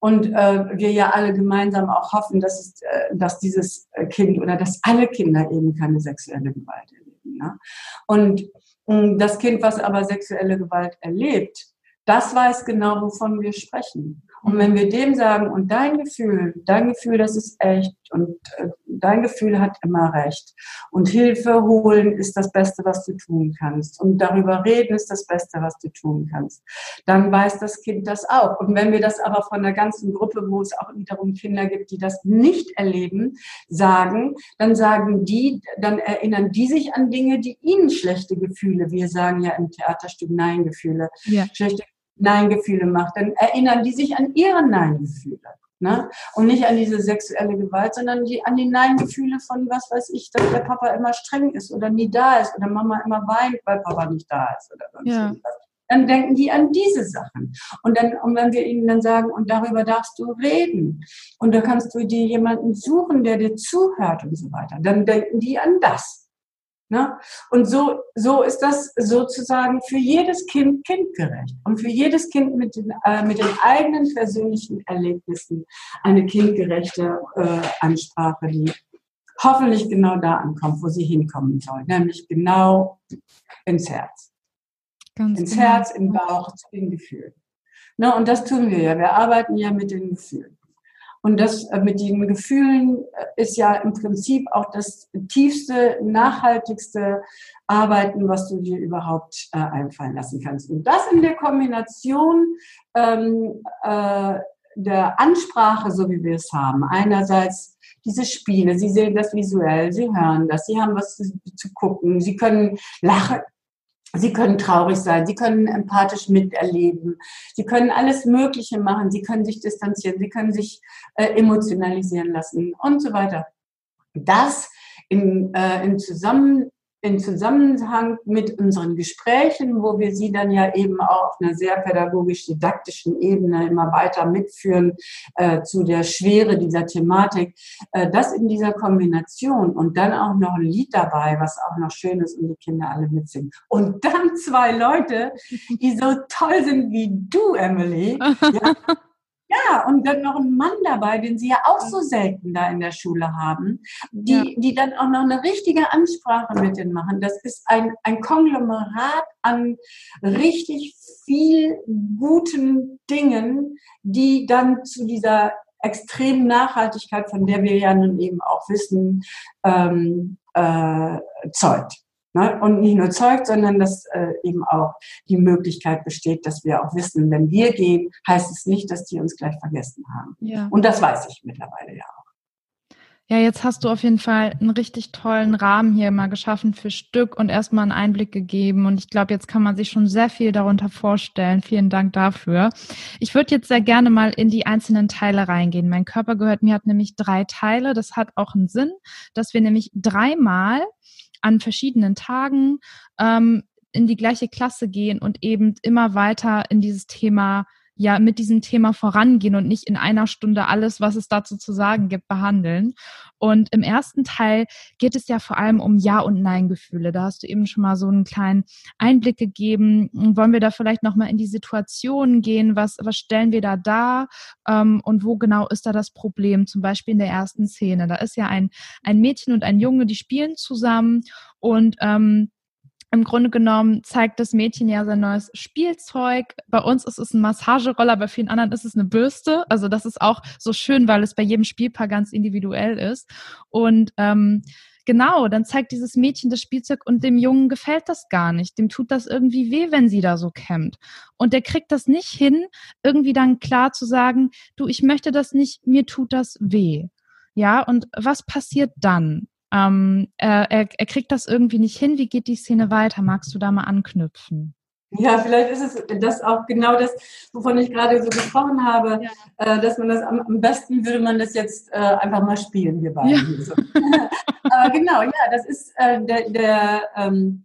Und äh, wir ja alle gemeinsam auch hoffen, dass, es, äh, dass dieses Kind oder dass alle Kinder eben keine sexuelle Gewalt erleben. Ne? Und mh, das Kind, was aber sexuelle Gewalt erlebt, das weiß genau, wovon wir sprechen. Und wenn wir dem sagen, und dein Gefühl, dein Gefühl, das ist echt und äh, dein Gefühl hat immer recht. Und Hilfe holen ist das Beste, was du tun kannst. Und darüber reden ist das Beste, was du tun kannst. Dann weiß das Kind das auch. Und wenn wir das aber von der ganzen Gruppe, wo es auch wiederum Kinder gibt, die das nicht erleben, sagen, dann sagen die, dann erinnern die sich an Dinge, die ihnen schlechte Gefühle, wir sagen ja im Theaterstück Nein-Gefühle, ja. schlechte Nein-Gefühle macht, dann erinnern die sich an ihre Nein-Gefühle. Ne? Und nicht an diese sexuelle Gewalt, sondern die, an die Nein-Gefühle von, was weiß ich, dass der Papa immer streng ist oder nie da ist oder Mama immer weint, weil Papa nicht da ist oder sonst ja. irgendwas. Dann denken die an diese Sachen. Und dann, und wenn wir ihnen dann sagen, und darüber darfst du reden, und da kannst du dir jemanden suchen, der dir zuhört und so weiter, dann denken die an das. Ne? Und so, so ist das sozusagen für jedes Kind kindgerecht und für jedes Kind mit den, äh, mit den eigenen persönlichen Erlebnissen eine kindgerechte äh, Ansprache, die hoffentlich genau da ankommt, wo sie hinkommen soll, nämlich genau ins Herz. Ganz ins genau. Herz, im Bauch, zu den Gefühlen. Ne? Und das tun wir ja. Wir arbeiten ja mit den Gefühlen. Und das äh, mit den Gefühlen äh, ist ja im Prinzip auch das tiefste, nachhaltigste Arbeiten, was du dir überhaupt äh, einfallen lassen kannst. Und das in der Kombination ähm, äh, der Ansprache, so wie wir es haben. Einerseits diese Spiele, sie sehen das visuell, sie hören das, sie haben was zu, zu gucken, sie können lachen, Sie können traurig sein, Sie können empathisch miterleben, Sie können alles Mögliche machen, Sie können sich distanzieren, Sie können sich äh, emotionalisieren lassen und so weiter. Das in, äh, in Zusammen, in Zusammenhang mit unseren Gesprächen, wo wir sie dann ja eben auch auf einer sehr pädagogisch-didaktischen Ebene immer weiter mitführen äh, zu der Schwere dieser Thematik, äh, das in dieser Kombination und dann auch noch ein Lied dabei, was auch noch schön ist und die Kinder alle mitsingen. Und dann zwei Leute, die so toll sind wie du, Emily. Ja, Ja, und dann noch ein Mann dabei, den sie ja auch so selten da in der Schule haben, die, ja. die dann auch noch eine richtige Ansprache mit denen machen. Das ist ein, ein Konglomerat an richtig viel guten Dingen, die dann zu dieser extremen Nachhaltigkeit, von der wir ja nun eben auch wissen, ähm, äh, zeugt. Ne? Und nicht nur zeugt, sondern dass äh, eben auch die Möglichkeit besteht, dass wir auch wissen, wenn wir gehen, heißt es nicht, dass die uns gleich vergessen haben. Ja. Und das weiß ich mittlerweile ja auch. Ja, jetzt hast du auf jeden Fall einen richtig tollen Rahmen hier mal geschaffen für Stück und erstmal einen Einblick gegeben. Und ich glaube, jetzt kann man sich schon sehr viel darunter vorstellen. Vielen Dank dafür. Ich würde jetzt sehr gerne mal in die einzelnen Teile reingehen. Mein Körper gehört mir hat nämlich drei Teile. Das hat auch einen Sinn, dass wir nämlich dreimal an verschiedenen Tagen ähm, in die gleiche Klasse gehen und eben immer weiter in dieses Thema ja mit diesem Thema vorangehen und nicht in einer Stunde alles, was es dazu zu sagen gibt, behandeln. Und im ersten Teil geht es ja vor allem um Ja- und Nein-Gefühle. Da hast du eben schon mal so einen kleinen Einblick gegeben. Wollen wir da vielleicht nochmal in die Situation gehen? Was, was stellen wir da dar? Ähm, und wo genau ist da das Problem? Zum Beispiel in der ersten Szene. Da ist ja ein, ein Mädchen und ein Junge, die spielen zusammen und ähm, im Grunde genommen zeigt das Mädchen ja sein neues Spielzeug. Bei uns ist es ein Massageroller, bei vielen anderen ist es eine Bürste. Also das ist auch so schön, weil es bei jedem Spielpaar ganz individuell ist. Und ähm, genau, dann zeigt dieses Mädchen das Spielzeug und dem Jungen gefällt das gar nicht. Dem tut das irgendwie weh, wenn sie da so kämmt. Und der kriegt das nicht hin, irgendwie dann klar zu sagen, du, ich möchte das nicht, mir tut das weh. Ja, und was passiert dann? Ähm, er, er, er kriegt das irgendwie nicht hin. Wie geht die Szene weiter? Magst du da mal anknüpfen? Ja, vielleicht ist es das auch genau das, wovon ich gerade so gesprochen habe, ja. äh, dass man das am, am, besten würde man das jetzt äh, einfach mal spielen, wir beiden. Ja. So. Aber genau, ja, das ist äh, der, der ähm,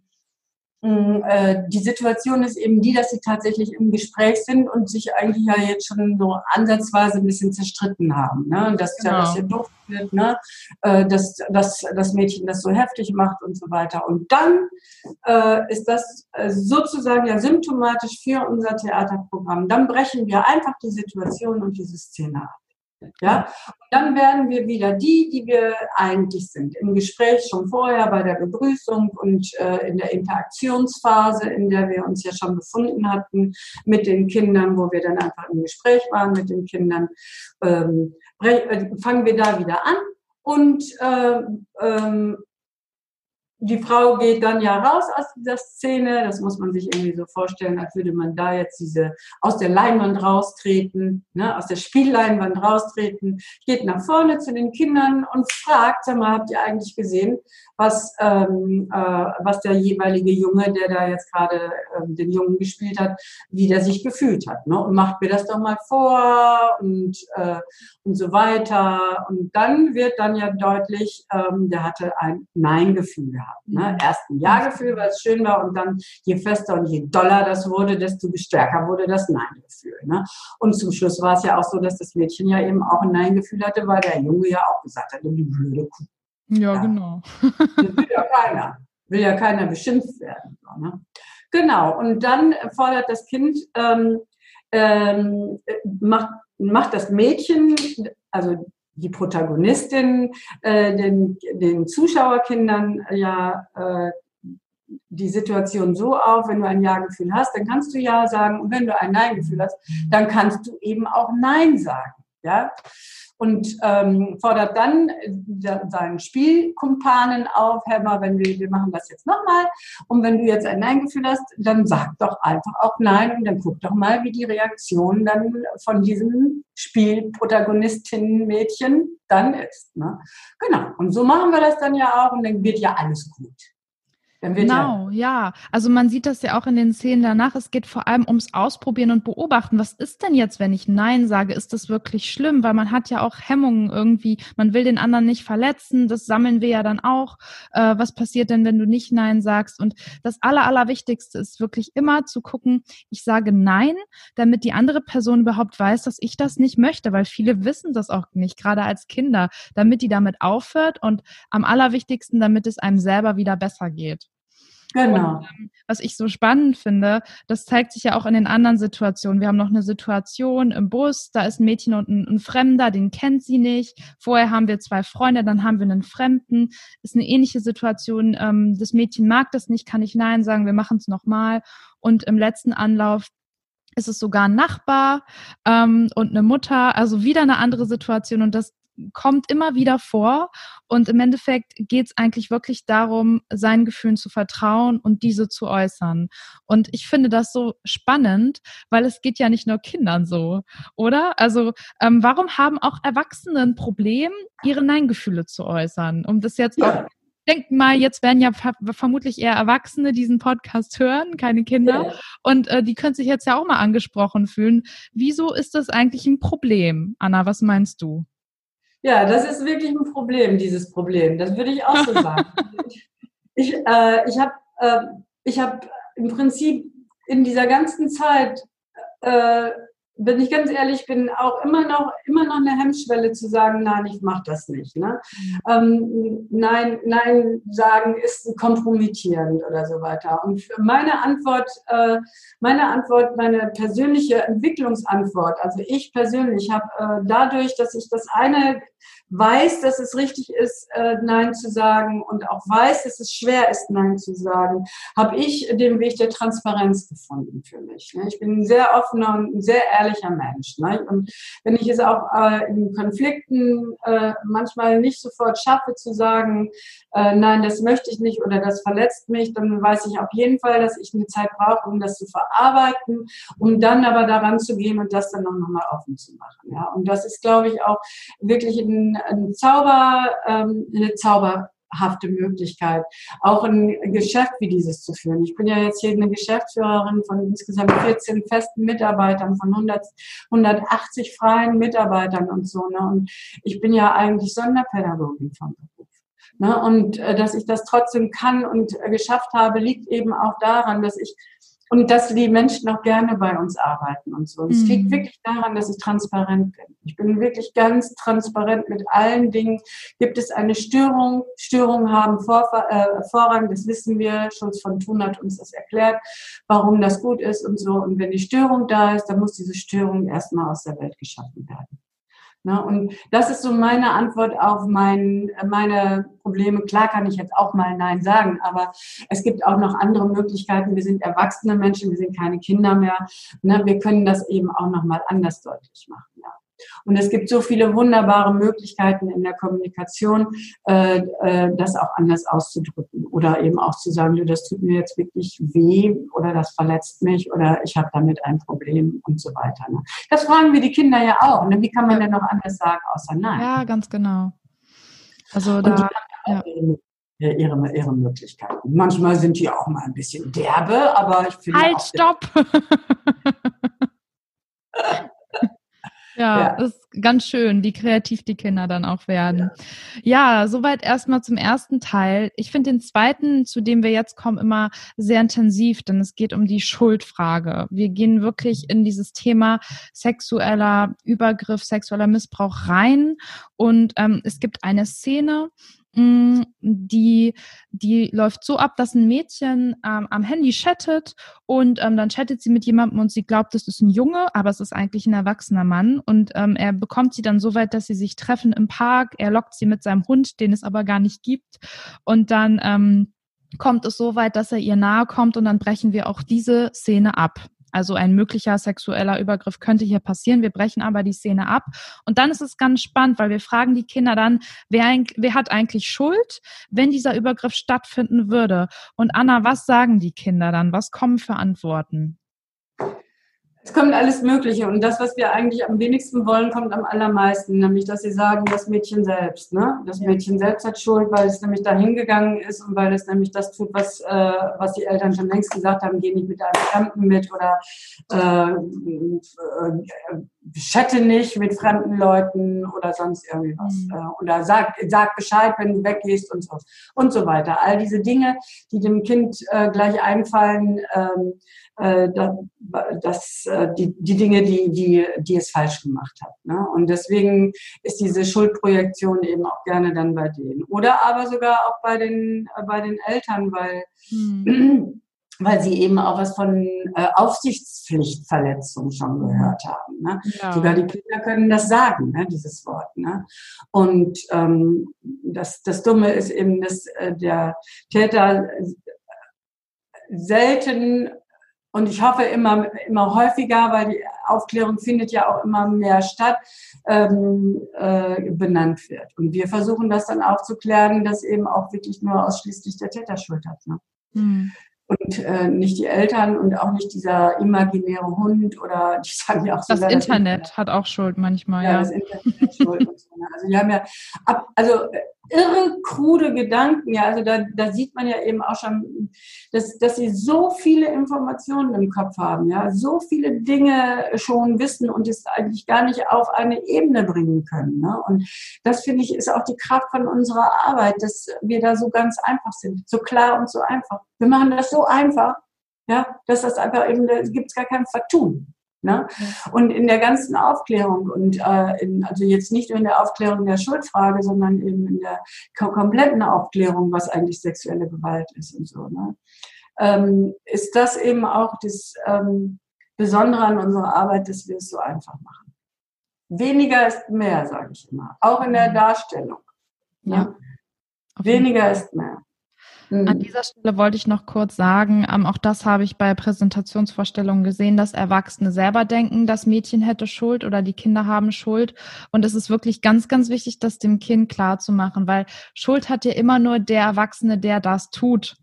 die Situation ist eben die, dass sie tatsächlich im Gespräch sind und sich eigentlich ja jetzt schon so ansatzweise ein bisschen zerstritten haben. Ne? Und dass genau. ja das ja doof wird, ne? Äh, dass, dass das Mädchen das so heftig macht und so weiter. Und dann äh, ist das äh, sozusagen ja symptomatisch für unser Theaterprogramm. Dann brechen wir einfach die Situation und diese Szene ab. Ja, und dann werden wir wieder die, die wir eigentlich sind. Im Gespräch schon vorher, bei der Begrüßung und äh, in der Interaktionsphase, in der wir uns ja schon befunden hatten mit den Kindern, wo wir dann einfach im Gespräch waren mit den Kindern, ähm, äh, fangen wir da wieder an und äh, ähm, die Frau geht dann ja raus aus dieser Szene. Das muss man sich irgendwie so vorstellen, als würde man da jetzt diese aus der Leinwand raustreten, ne, aus der Spielleinwand raustreten, geht nach vorne zu den Kindern und fragt, sag mal, habt ihr eigentlich gesehen, was, ähm, äh, was der jeweilige Junge, der da jetzt gerade ähm, den Jungen gespielt hat, wie der sich gefühlt hat. Ne? Und macht mir das doch mal vor und, äh, und so weiter. Und dann wird dann ja deutlich, ähm, der hatte ein Nein-Gefühl gehabt. Ne? Erst ein Ja-Gefühl, weil es schön war und dann je fester und je doller das wurde, desto stärker wurde das Nein-Gefühl. Ne? Und zum Schluss war es ja auch so, dass das Mädchen ja eben auch ein Nein-Gefühl hatte, weil der Junge ja auch gesagt hat, du blöde Kuh. Ja, ja. genau. will ja keiner. Will ja keiner beschimpft werden. So, ne? Genau. Und dann fordert das Kind, ähm, ähm, macht, macht das Mädchen, also die Protagonistin, äh, den, den Zuschauerkindern ja äh, die Situation so auf, wenn du ein Ja-Gefühl hast, dann kannst du Ja sagen und wenn du ein Nein-Gefühl hast, dann kannst du eben auch Nein sagen. Ja? und ähm, fordert dann äh, seinen Spielkumpanen auf, Herr mal, wenn wir, wir machen das jetzt nochmal und wenn du jetzt ein Nein-Gefühl hast, dann sag doch einfach auch Nein und dann guck doch mal, wie die Reaktion dann von diesem Spielprotagonistinnen-Mädchen dann ist. Ne? Genau, und so machen wir das dann ja auch und dann wird ja alles gut genau, ja. Also man sieht das ja auch in den Szenen danach. Es geht vor allem ums Ausprobieren und Beobachten. Was ist denn jetzt, wenn ich Nein sage? Ist das wirklich schlimm? Weil man hat ja auch Hemmungen irgendwie. Man will den anderen nicht verletzen. Das sammeln wir ja dann auch. Äh, was passiert denn, wenn du nicht Nein sagst? Und das Aller, Allerwichtigste ist wirklich immer zu gucken, ich sage Nein, damit die andere Person überhaupt weiß, dass ich das nicht möchte. Weil viele wissen das auch nicht, gerade als Kinder, damit die damit aufhört und am allerwichtigsten, damit es einem selber wieder besser geht. Genau. Und, ähm, was ich so spannend finde, das zeigt sich ja auch in den anderen Situationen. Wir haben noch eine Situation im Bus, da ist ein Mädchen und ein, ein, Fremder, den kennt sie nicht. Vorher haben wir zwei Freunde, dann haben wir einen Fremden. Ist eine ähnliche Situation. Ähm, das Mädchen mag das nicht, kann ich Nein sagen, wir machen es nochmal. Und im letzten Anlauf ist es sogar ein Nachbar ähm, und eine Mutter, also wieder eine andere Situation und das kommt immer wieder vor. Und im Endeffekt geht es eigentlich wirklich darum, seinen Gefühlen zu vertrauen und diese zu äußern. Und ich finde das so spannend, weil es geht ja nicht nur Kindern so, oder? Also ähm, warum haben auch Erwachsene ein Problem, ihre Nein-Gefühle zu äußern? Um das jetzt ja. auch denk mal, jetzt werden ja ver vermutlich eher Erwachsene diesen Podcast hören, keine Kinder. Ja. Und äh, die können sich jetzt ja auch mal angesprochen fühlen. Wieso ist das eigentlich ein Problem? Anna, was meinst du? Ja, das ist wirklich ein Problem, dieses Problem. Das würde ich auch so sagen. ich äh, ich habe äh, hab im Prinzip in dieser ganzen Zeit äh, wenn ich ganz ehrlich bin, auch immer noch, immer noch eine Hemmschwelle zu sagen, nein, ich mache das nicht. Ne? Ähm, nein, nein sagen ist kompromittierend oder so weiter. Und meine Antwort, äh, meine Antwort, meine persönliche Entwicklungsantwort, also ich persönlich habe äh, dadurch, dass ich das eine weiß, dass es richtig ist, äh, Nein zu sagen und auch weiß, dass es schwer ist, Nein zu sagen, habe ich den Weg der Transparenz gefunden für mich. Ne? Ich bin ein sehr offener und ein sehr ehrlicher Mensch. Ne? Und wenn ich es auch äh, in Konflikten äh, manchmal nicht sofort schaffe zu sagen, äh, nein, das möchte ich nicht oder das verletzt mich, dann weiß ich auf jeden Fall, dass ich eine Zeit brauche, um das zu verarbeiten, um dann aber daran zu gehen und das dann noch mal offen zu machen. Ja? Und das ist, glaube ich, auch wirklich ein, ein Zauber, ähm, eine zauberhafte Möglichkeit, auch ein Geschäft wie dieses zu führen. Ich bin ja jetzt hier eine Geschäftsführerin von insgesamt 14 festen Mitarbeitern, von 100, 180 freien Mitarbeitern und so. Ne? Und ich bin ja eigentlich Sonderpädagogin von Beruf. Ne? Und äh, dass ich das trotzdem kann und äh, geschafft habe, liegt eben auch daran, dass ich und dass die Menschen auch gerne bei uns arbeiten und so. Und es mhm. liegt wirklich daran, dass ich transparent bin. Ich bin wirklich ganz transparent mit allen Dingen. Gibt es eine Störung? Störungen haben Vor äh, Vorrang, das wissen wir. Schulz von Thun hat uns das erklärt, warum das gut ist und so. Und wenn die Störung da ist, dann muss diese Störung erstmal aus der Welt geschaffen werden. Ne? Und das ist so meine Antwort auf mein, meine Probleme. Klar kann ich jetzt auch mal Nein sagen, aber es gibt auch noch andere Möglichkeiten. Wir sind erwachsene Menschen, wir sind keine Kinder mehr. Ne? Wir können das eben auch noch mal anders deutlich machen. Ja. Und es gibt so viele wunderbare Möglichkeiten in der Kommunikation, äh, äh, das auch anders auszudrücken oder eben auch zu sagen, du, das tut mir jetzt wirklich weh oder das verletzt mich oder ich habe damit ein Problem und so weiter. Ne? Das fragen wir die Kinder ja auch. Ne? Wie kann man denn noch anders sagen, außer nein? Ja, ganz genau. Also da, ja. Ihre, ihre, ihre Möglichkeiten. Manchmal sind die auch mal ein bisschen derbe, aber ich finde. Halt, stopp! Ja, ja, ist ganz schön, wie kreativ die Kinder dann auch werden. Ja, ja soweit erstmal zum ersten Teil. Ich finde den zweiten, zu dem wir jetzt kommen, immer sehr intensiv, denn es geht um die Schuldfrage. Wir gehen wirklich in dieses Thema sexueller Übergriff, sexueller Missbrauch rein und ähm, es gibt eine Szene, Mm, die, die läuft so ab, dass ein Mädchen ähm, am Handy chattet und ähm, dann chattet sie mit jemandem und sie glaubt, das ist ein Junge, aber es ist eigentlich ein erwachsener Mann und ähm, er bekommt sie dann so weit, dass sie sich treffen im Park. Er lockt sie mit seinem Hund, den es aber gar nicht gibt und dann ähm, kommt es so weit, dass er ihr nahe kommt und dann brechen wir auch diese Szene ab. Also ein möglicher sexueller Übergriff könnte hier passieren. Wir brechen aber die Szene ab. Und dann ist es ganz spannend, weil wir fragen die Kinder dann, wer, wer hat eigentlich Schuld, wenn dieser Übergriff stattfinden würde? Und Anna, was sagen die Kinder dann? Was kommen für Antworten? Es kommt alles Mögliche und das, was wir eigentlich am wenigsten wollen, kommt am allermeisten, nämlich, dass sie sagen, das Mädchen selbst. Ne? Das Mädchen selbst hat Schuld, weil es nämlich da hingegangen ist und weil es nämlich das tut, was, äh, was die Eltern schon längst gesagt haben, geh nicht mit einem Fremden mit oder äh, äh, chatte nicht mit fremden Leuten oder sonst irgendwie was. Mhm. Äh, oder sag, sag Bescheid, wenn du weggehst und so, und so weiter. All diese Dinge, die dem Kind äh, gleich einfallen, ähm, äh, das, äh, die, die Dinge, die, die, die es falsch gemacht hat. Ne? Und deswegen ist diese Schuldprojektion eben auch gerne dann bei denen. Oder aber sogar auch bei den, äh, bei den Eltern, weil, hm. weil sie eben auch was von äh, Aufsichtspflichtverletzung schon gehört haben. Ne? Ja. Sogar die Kinder können das sagen, ne, dieses Wort. Ne? Und ähm, das, das Dumme ist eben, dass äh, der Täter selten und ich hoffe immer, immer häufiger, weil die Aufklärung findet ja auch immer mehr statt, ähm, äh, benannt wird. Und wir versuchen das dann aufzuklären, dass eben auch wirklich nur ausschließlich der Täter Schuld hat. Ne? Mhm. Und äh, nicht die Eltern und auch nicht dieser imaginäre Hund oder die sagen ja auch das, Internet das Internet hat auch Schuld manchmal. Ja, ja. das Internet hat Schuld. und so, ne? Also wir haben ja ab, also irre krude Gedanken. Ja, also da, da sieht man ja eben auch schon, dass, dass sie so viele Informationen im Kopf haben, ja, so viele Dinge schon wissen und es eigentlich gar nicht auf eine Ebene bringen können. Ne? Und das finde ich ist auch die Kraft von unserer Arbeit, dass wir da so ganz einfach sind, so klar und so einfach. Wir machen das so einfach, ja, dass das einfach eben, da gibt es gar kein Vertun. Ne? Und in der ganzen Aufklärung und äh, in, also jetzt nicht nur in der Aufklärung der Schuldfrage, sondern eben in der kompletten Aufklärung, was eigentlich sexuelle Gewalt ist und so, ne? ähm, ist das eben auch das ähm, Besondere an unserer Arbeit, dass wir es so einfach machen. Weniger ist mehr, sage ich immer, auch in der mhm. Darstellung. Ne? Ja. Weniger ist mehr. An mhm. dieser Stelle wollte ich noch kurz sagen, ähm, auch das habe ich bei Präsentationsvorstellungen gesehen, dass Erwachsene selber denken, das Mädchen hätte Schuld oder die Kinder haben Schuld. Und es ist wirklich ganz, ganz wichtig, das dem Kind klar zu machen, weil Schuld hat ja immer nur der Erwachsene, der das tut.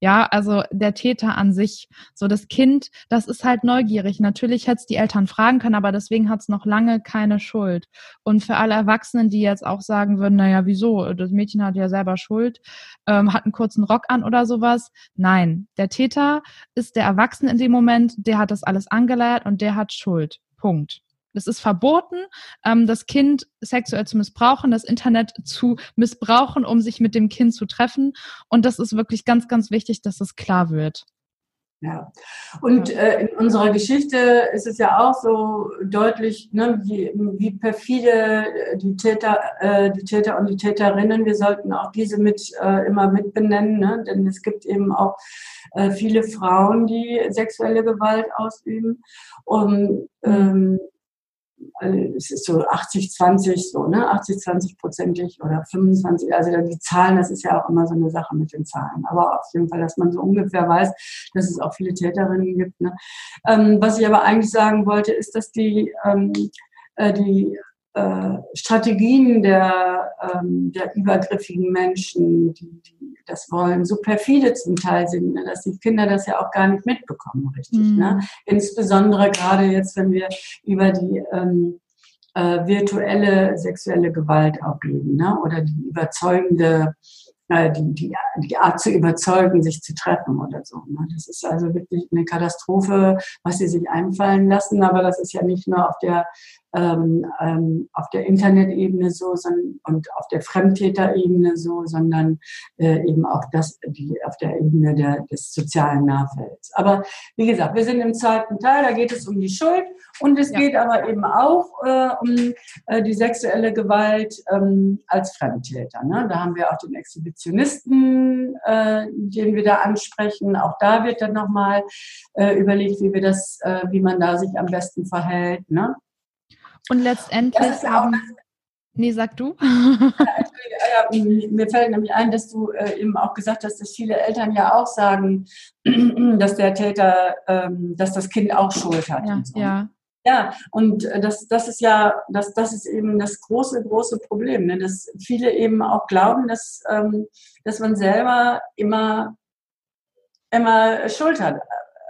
Ja, also der Täter an sich. So das Kind, das ist halt neugierig. Natürlich hätte es die Eltern fragen können, aber deswegen hat es noch lange keine Schuld. Und für alle Erwachsenen, die jetzt auch sagen würden, naja, wieso? Das Mädchen hat ja selber Schuld, ähm, hat einen kurzen Rock an oder sowas. Nein, der Täter ist der Erwachsene in dem Moment, der hat das alles angeleiert und der hat Schuld. Punkt. Es ist verboten, ähm, das Kind sexuell zu missbrauchen, das Internet zu missbrauchen, um sich mit dem Kind zu treffen. Und das ist wirklich ganz, ganz wichtig, dass es klar wird. Ja, und äh, in unserer Geschichte ist es ja auch so deutlich, ne, wie, wie perfide die Täter, äh, die Täter und die Täterinnen, wir sollten auch diese mit äh, immer mit benennen, ne? denn es gibt eben auch äh, viele Frauen, die sexuelle Gewalt ausüben. Und ähm, also es ist so 80, 20, so, ne, 80, 20 prozentig oder 25, also die Zahlen, das ist ja auch immer so eine Sache mit den Zahlen. Aber auf jeden Fall, dass man so ungefähr weiß, dass es auch viele Täterinnen gibt. Ne. Ähm, was ich aber eigentlich sagen wollte, ist, dass die, ähm, äh, die äh, Strategien der, ähm, der übergriffigen Menschen, die, die das wollen, so perfide zum Teil sind, ne, dass die Kinder das ja auch gar nicht mitbekommen, richtig. Mhm. Ne? Insbesondere gerade jetzt, wenn wir über die ähm, äh, virtuelle sexuelle Gewalt auch reden, ne? oder die überzeugende äh, die, die, die Art zu überzeugen, sich zu treffen oder so. Ne? Das ist also wirklich eine Katastrophe, was sie sich einfallen lassen. Aber das ist ja nicht nur auf der ähm, ähm, auf der Internetebene so sondern, und auf der Fremdtäterebene so, sondern äh, eben auch das, die, auf der Ebene der, des sozialen Nahfelds. Aber wie gesagt, wir sind im zweiten Teil, da geht es um die Schuld und es ja. geht aber eben auch äh, um äh, die sexuelle Gewalt ähm, als Fremdtäter. Ne? Da haben wir auch den Exhibitionisten, äh, den wir da ansprechen. Auch da wird dann nochmal äh, überlegt, wie wir das, äh, wie man da sich am besten verhält. Ne? Und letztendlich haben. Nee, sag du. Ja, mir fällt nämlich ein, dass du äh, eben auch gesagt hast, dass viele Eltern ja auch sagen, dass der Täter, ähm, dass das Kind auch Schuld hat. Ja, so. ja. Ja, und äh, das, das ist ja, das, das ist eben das große, große Problem, ne? dass viele eben auch glauben, dass, ähm, dass man selber immer, immer Schuld hat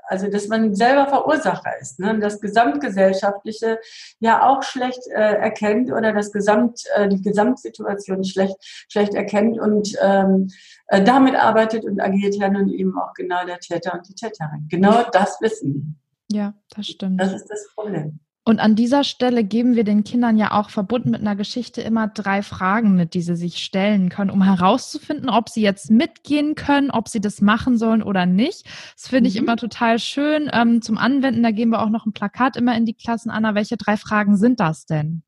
also dass man selber Verursacher ist, ne? das Gesamtgesellschaftliche ja auch schlecht äh, erkennt oder das Gesamt, äh, die Gesamtsituation schlecht, schlecht erkennt und ähm, äh, damit arbeitet und agiert ja nun eben auch genau der Täter und die Täterin. Genau das wissen die. Ja, das stimmt. Das ist das Problem. Und an dieser Stelle geben wir den Kindern ja auch verbunden mit einer Geschichte immer drei Fragen mit, die sie sich stellen können, um herauszufinden, ob sie jetzt mitgehen können, ob sie das machen sollen oder nicht. Das finde ich mhm. immer total schön ähm, zum Anwenden. Da geben wir auch noch ein Plakat immer in die Klassen. Anna, welche drei Fragen sind das denn?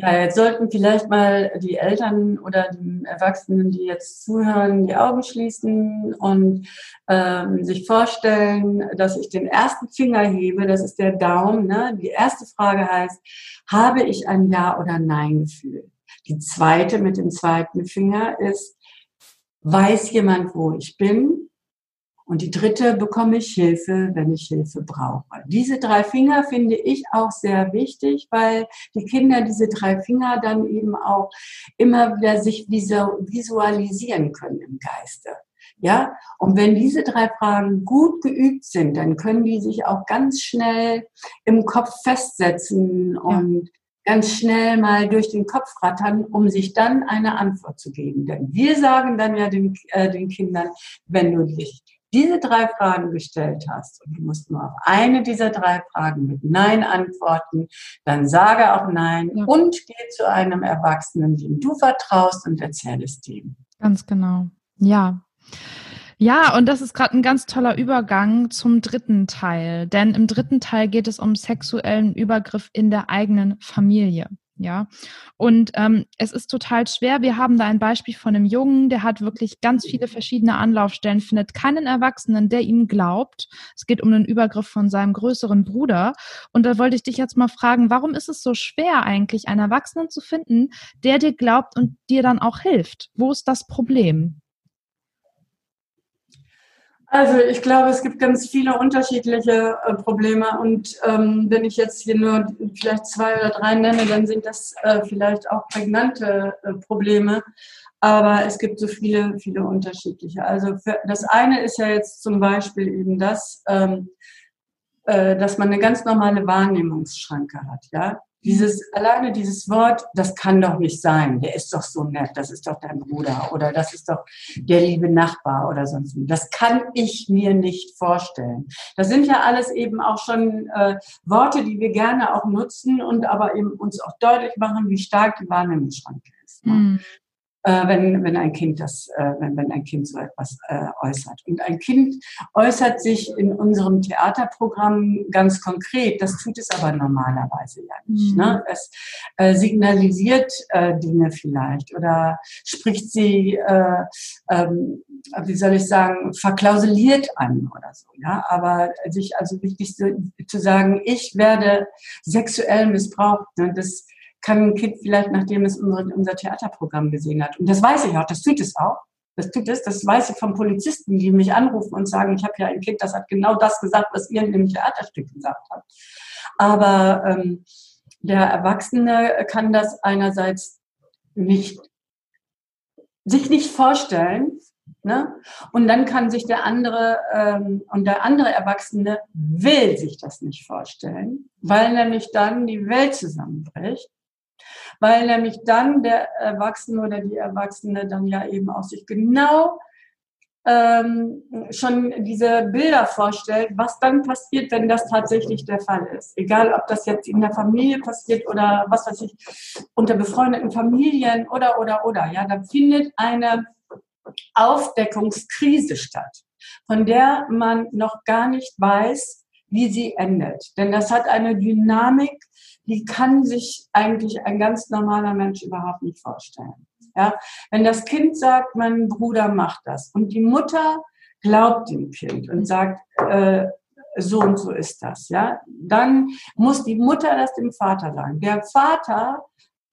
Ja, jetzt sollten vielleicht mal die Eltern oder die Erwachsenen, die jetzt zuhören, die Augen schließen und ähm, sich vorstellen, dass ich den ersten Finger hebe, das ist der Daumen. Ne? Die erste Frage heißt, habe ich ein Ja- oder Nein-Gefühl? Die zweite mit dem zweiten Finger ist, weiß jemand, wo ich bin? Und die dritte bekomme ich Hilfe, wenn ich Hilfe brauche. Diese drei Finger finde ich auch sehr wichtig, weil die Kinder diese drei Finger dann eben auch immer wieder sich visualisieren können im Geiste. Ja, und wenn diese drei Fragen gut geübt sind, dann können die sich auch ganz schnell im Kopf festsetzen und ganz schnell mal durch den Kopf rattern, um sich dann eine Antwort zu geben. Denn wir sagen dann ja den, äh, den Kindern, wenn du dich diese drei Fragen gestellt hast und du musst nur auf eine dieser drei Fragen mit Nein antworten, dann sage auch Nein ja. und geh zu einem Erwachsenen, dem du vertraust und erzähle es dem. Ganz genau. Ja. Ja, und das ist gerade ein ganz toller Übergang zum dritten Teil. Denn im dritten Teil geht es um sexuellen Übergriff in der eigenen Familie. Ja, und ähm, es ist total schwer. Wir haben da ein Beispiel von einem Jungen, der hat wirklich ganz viele verschiedene Anlaufstellen, findet keinen Erwachsenen, der ihm glaubt. Es geht um einen Übergriff von seinem größeren Bruder. Und da wollte ich dich jetzt mal fragen, warum ist es so schwer eigentlich, einen Erwachsenen zu finden, der dir glaubt und dir dann auch hilft? Wo ist das Problem? Also ich glaube, es gibt ganz viele unterschiedliche äh, Probleme und ähm, wenn ich jetzt hier nur vielleicht zwei oder drei nenne, dann sind das äh, vielleicht auch prägnante äh, Probleme. Aber es gibt so viele, viele unterschiedliche. Also für, das eine ist ja jetzt zum Beispiel eben das, ähm, äh, dass man eine ganz normale Wahrnehmungsschranke hat. Ja, dieses, alleine dieses Wort, das kann doch nicht sein. Der ist doch so nett. Das ist doch dein Bruder oder das ist doch der liebe Nachbar oder sonst wie. Das kann ich mir nicht vorstellen. Das sind ja alles eben auch schon äh, Worte, die wir gerne auch nutzen und aber eben uns auch deutlich machen, wie stark die Wahrnehmungsschranke ist. Ne? Mhm. Äh, wenn, wenn ein Kind das, äh, wenn, wenn ein Kind so etwas äh, äußert. Und ein Kind äußert sich in unserem Theaterprogramm ganz konkret. Das tut es aber normalerweise ja nicht. Mhm. Ne? Es äh, signalisiert äh, Dinge vielleicht oder spricht sie, äh, ähm, wie soll ich sagen, verklausuliert an oder so. Ja, aber sich also wichtig zu, zu sagen, ich werde sexuell missbraucht. Ne? Das kann ein Kind vielleicht, nachdem es unser, unser Theaterprogramm gesehen hat. Und das weiß ich auch, das tut es auch. Das tut es, das weiß ich von Polizisten, die mich anrufen und sagen, ich habe ja ein Kind, das hat genau das gesagt, was ihr in dem Theaterstück gesagt habt. Aber ähm, der Erwachsene kann das einerseits nicht, sich nicht vorstellen, Ne? Und dann kann sich der andere ähm, und der andere Erwachsene will sich das nicht vorstellen, weil nämlich dann die Welt zusammenbricht weil nämlich dann der Erwachsene oder die Erwachsene dann ja eben auch sich genau ähm, schon diese Bilder vorstellt, was dann passiert, wenn das tatsächlich der Fall ist. Egal, ob das jetzt in der Familie passiert oder was weiß ich, unter befreundeten Familien oder, oder, oder. Ja, da findet eine Aufdeckungskrise statt, von der man noch gar nicht weiß, wie sie endet. Denn das hat eine Dynamik, die kann sich eigentlich ein ganz normaler Mensch überhaupt nicht vorstellen. Ja, wenn das Kind sagt, mein Bruder macht das und die Mutter glaubt dem Kind und sagt, äh, so und so ist das, ja, dann muss die Mutter das dem Vater sagen. Der Vater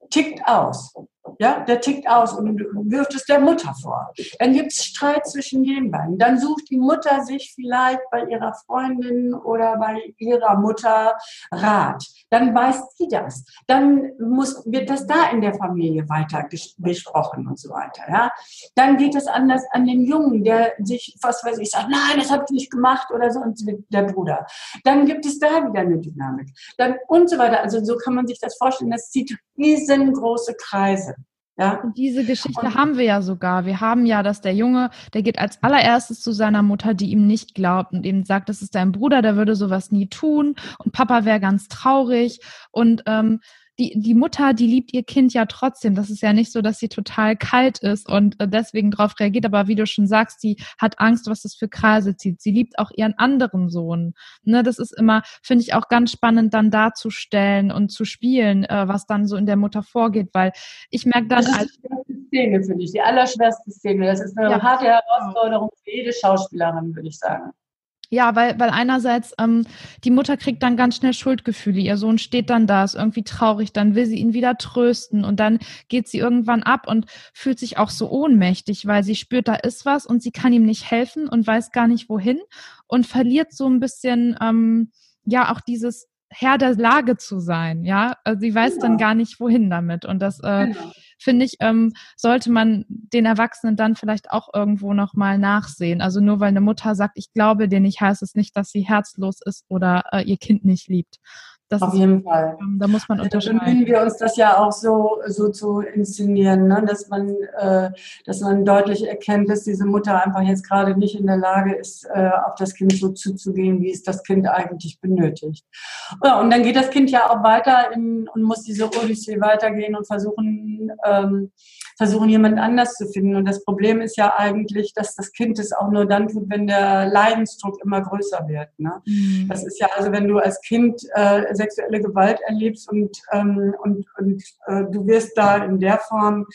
tickt aus. Ja, der tickt aus und wirft es der Mutter vor. Dann gibt es Streit zwischen den beiden. Dann sucht die Mutter sich vielleicht bei ihrer Freundin oder bei ihrer Mutter Rat. Dann weiß sie das. Dann muss, wird das da in der Familie weiter besprochen und so weiter. Ja? Dann geht es anders an den Jungen, der sich, was weiß ich, sagt, nein, das habe ich nicht gemacht oder so, und der Bruder. Dann gibt es da wieder eine Dynamik. Dann und so weiter. Also so kann man sich das vorstellen. Das zieht riesengroße Kreise. Ja. Und diese Geschichte und, haben wir ja sogar. Wir haben ja, dass der Junge, der geht als allererstes zu seiner Mutter, die ihm nicht glaubt und ihm sagt, das ist dein Bruder, der würde sowas nie tun und Papa wäre ganz traurig und ähm, die, die Mutter, die liebt ihr Kind ja trotzdem. Das ist ja nicht so, dass sie total kalt ist und äh, deswegen darauf reagiert. Aber wie du schon sagst, sie hat Angst, was das für Kreise zieht. Sie liebt auch ihren anderen Sohn. Ne, das ist immer, finde ich, auch ganz spannend dann darzustellen und zu spielen, äh, was dann so in der Mutter vorgeht, weil ich merke dann das ist Die Szene, finde ich, die allerschwerste Szene. Das ist eine ja. harte Herausforderung für jede Schauspielerin, würde ich sagen. Ja, weil, weil einerseits ähm, die Mutter kriegt dann ganz schnell Schuldgefühle. Ihr Sohn steht dann da, ist irgendwie traurig, dann will sie ihn wieder trösten und dann geht sie irgendwann ab und fühlt sich auch so ohnmächtig, weil sie spürt, da ist was und sie kann ihm nicht helfen und weiß gar nicht wohin und verliert so ein bisschen ähm, ja auch dieses Herr der Lage zu sein. Ja, also sie weiß genau. dann gar nicht wohin damit und das äh, genau finde ich, ähm, sollte man den Erwachsenen dann vielleicht auch irgendwo nochmal nachsehen. Also nur weil eine Mutter sagt, ich glaube dir nicht, heißt es nicht, dass sie herzlos ist oder äh, ihr Kind nicht liebt. Das Auf jeden Fall. Ähm, da muss man unterscheiden. Da bemühen wir uns das ja auch so, so zu inszenieren, ne? dass, man, äh, dass man deutlich erkennt, dass diese Mutter einfach jetzt gerade nicht in der Lage ist, äh, auf das Kind so zuzugehen, wie es das Kind eigentlich benötigt. Ja, und dann geht das Kind ja auch weiter in, und muss diese Odyssee weitergehen und versuchen, ähm, versuchen, jemand anders zu finden. Und das Problem ist ja eigentlich, dass das Kind es auch nur dann tut, wenn der Leidensdruck immer größer wird. Ne? Mhm. Das ist ja also, wenn du als Kind äh, sexuelle Gewalt erlebst und, ähm, und, und äh, du wirst da in der Form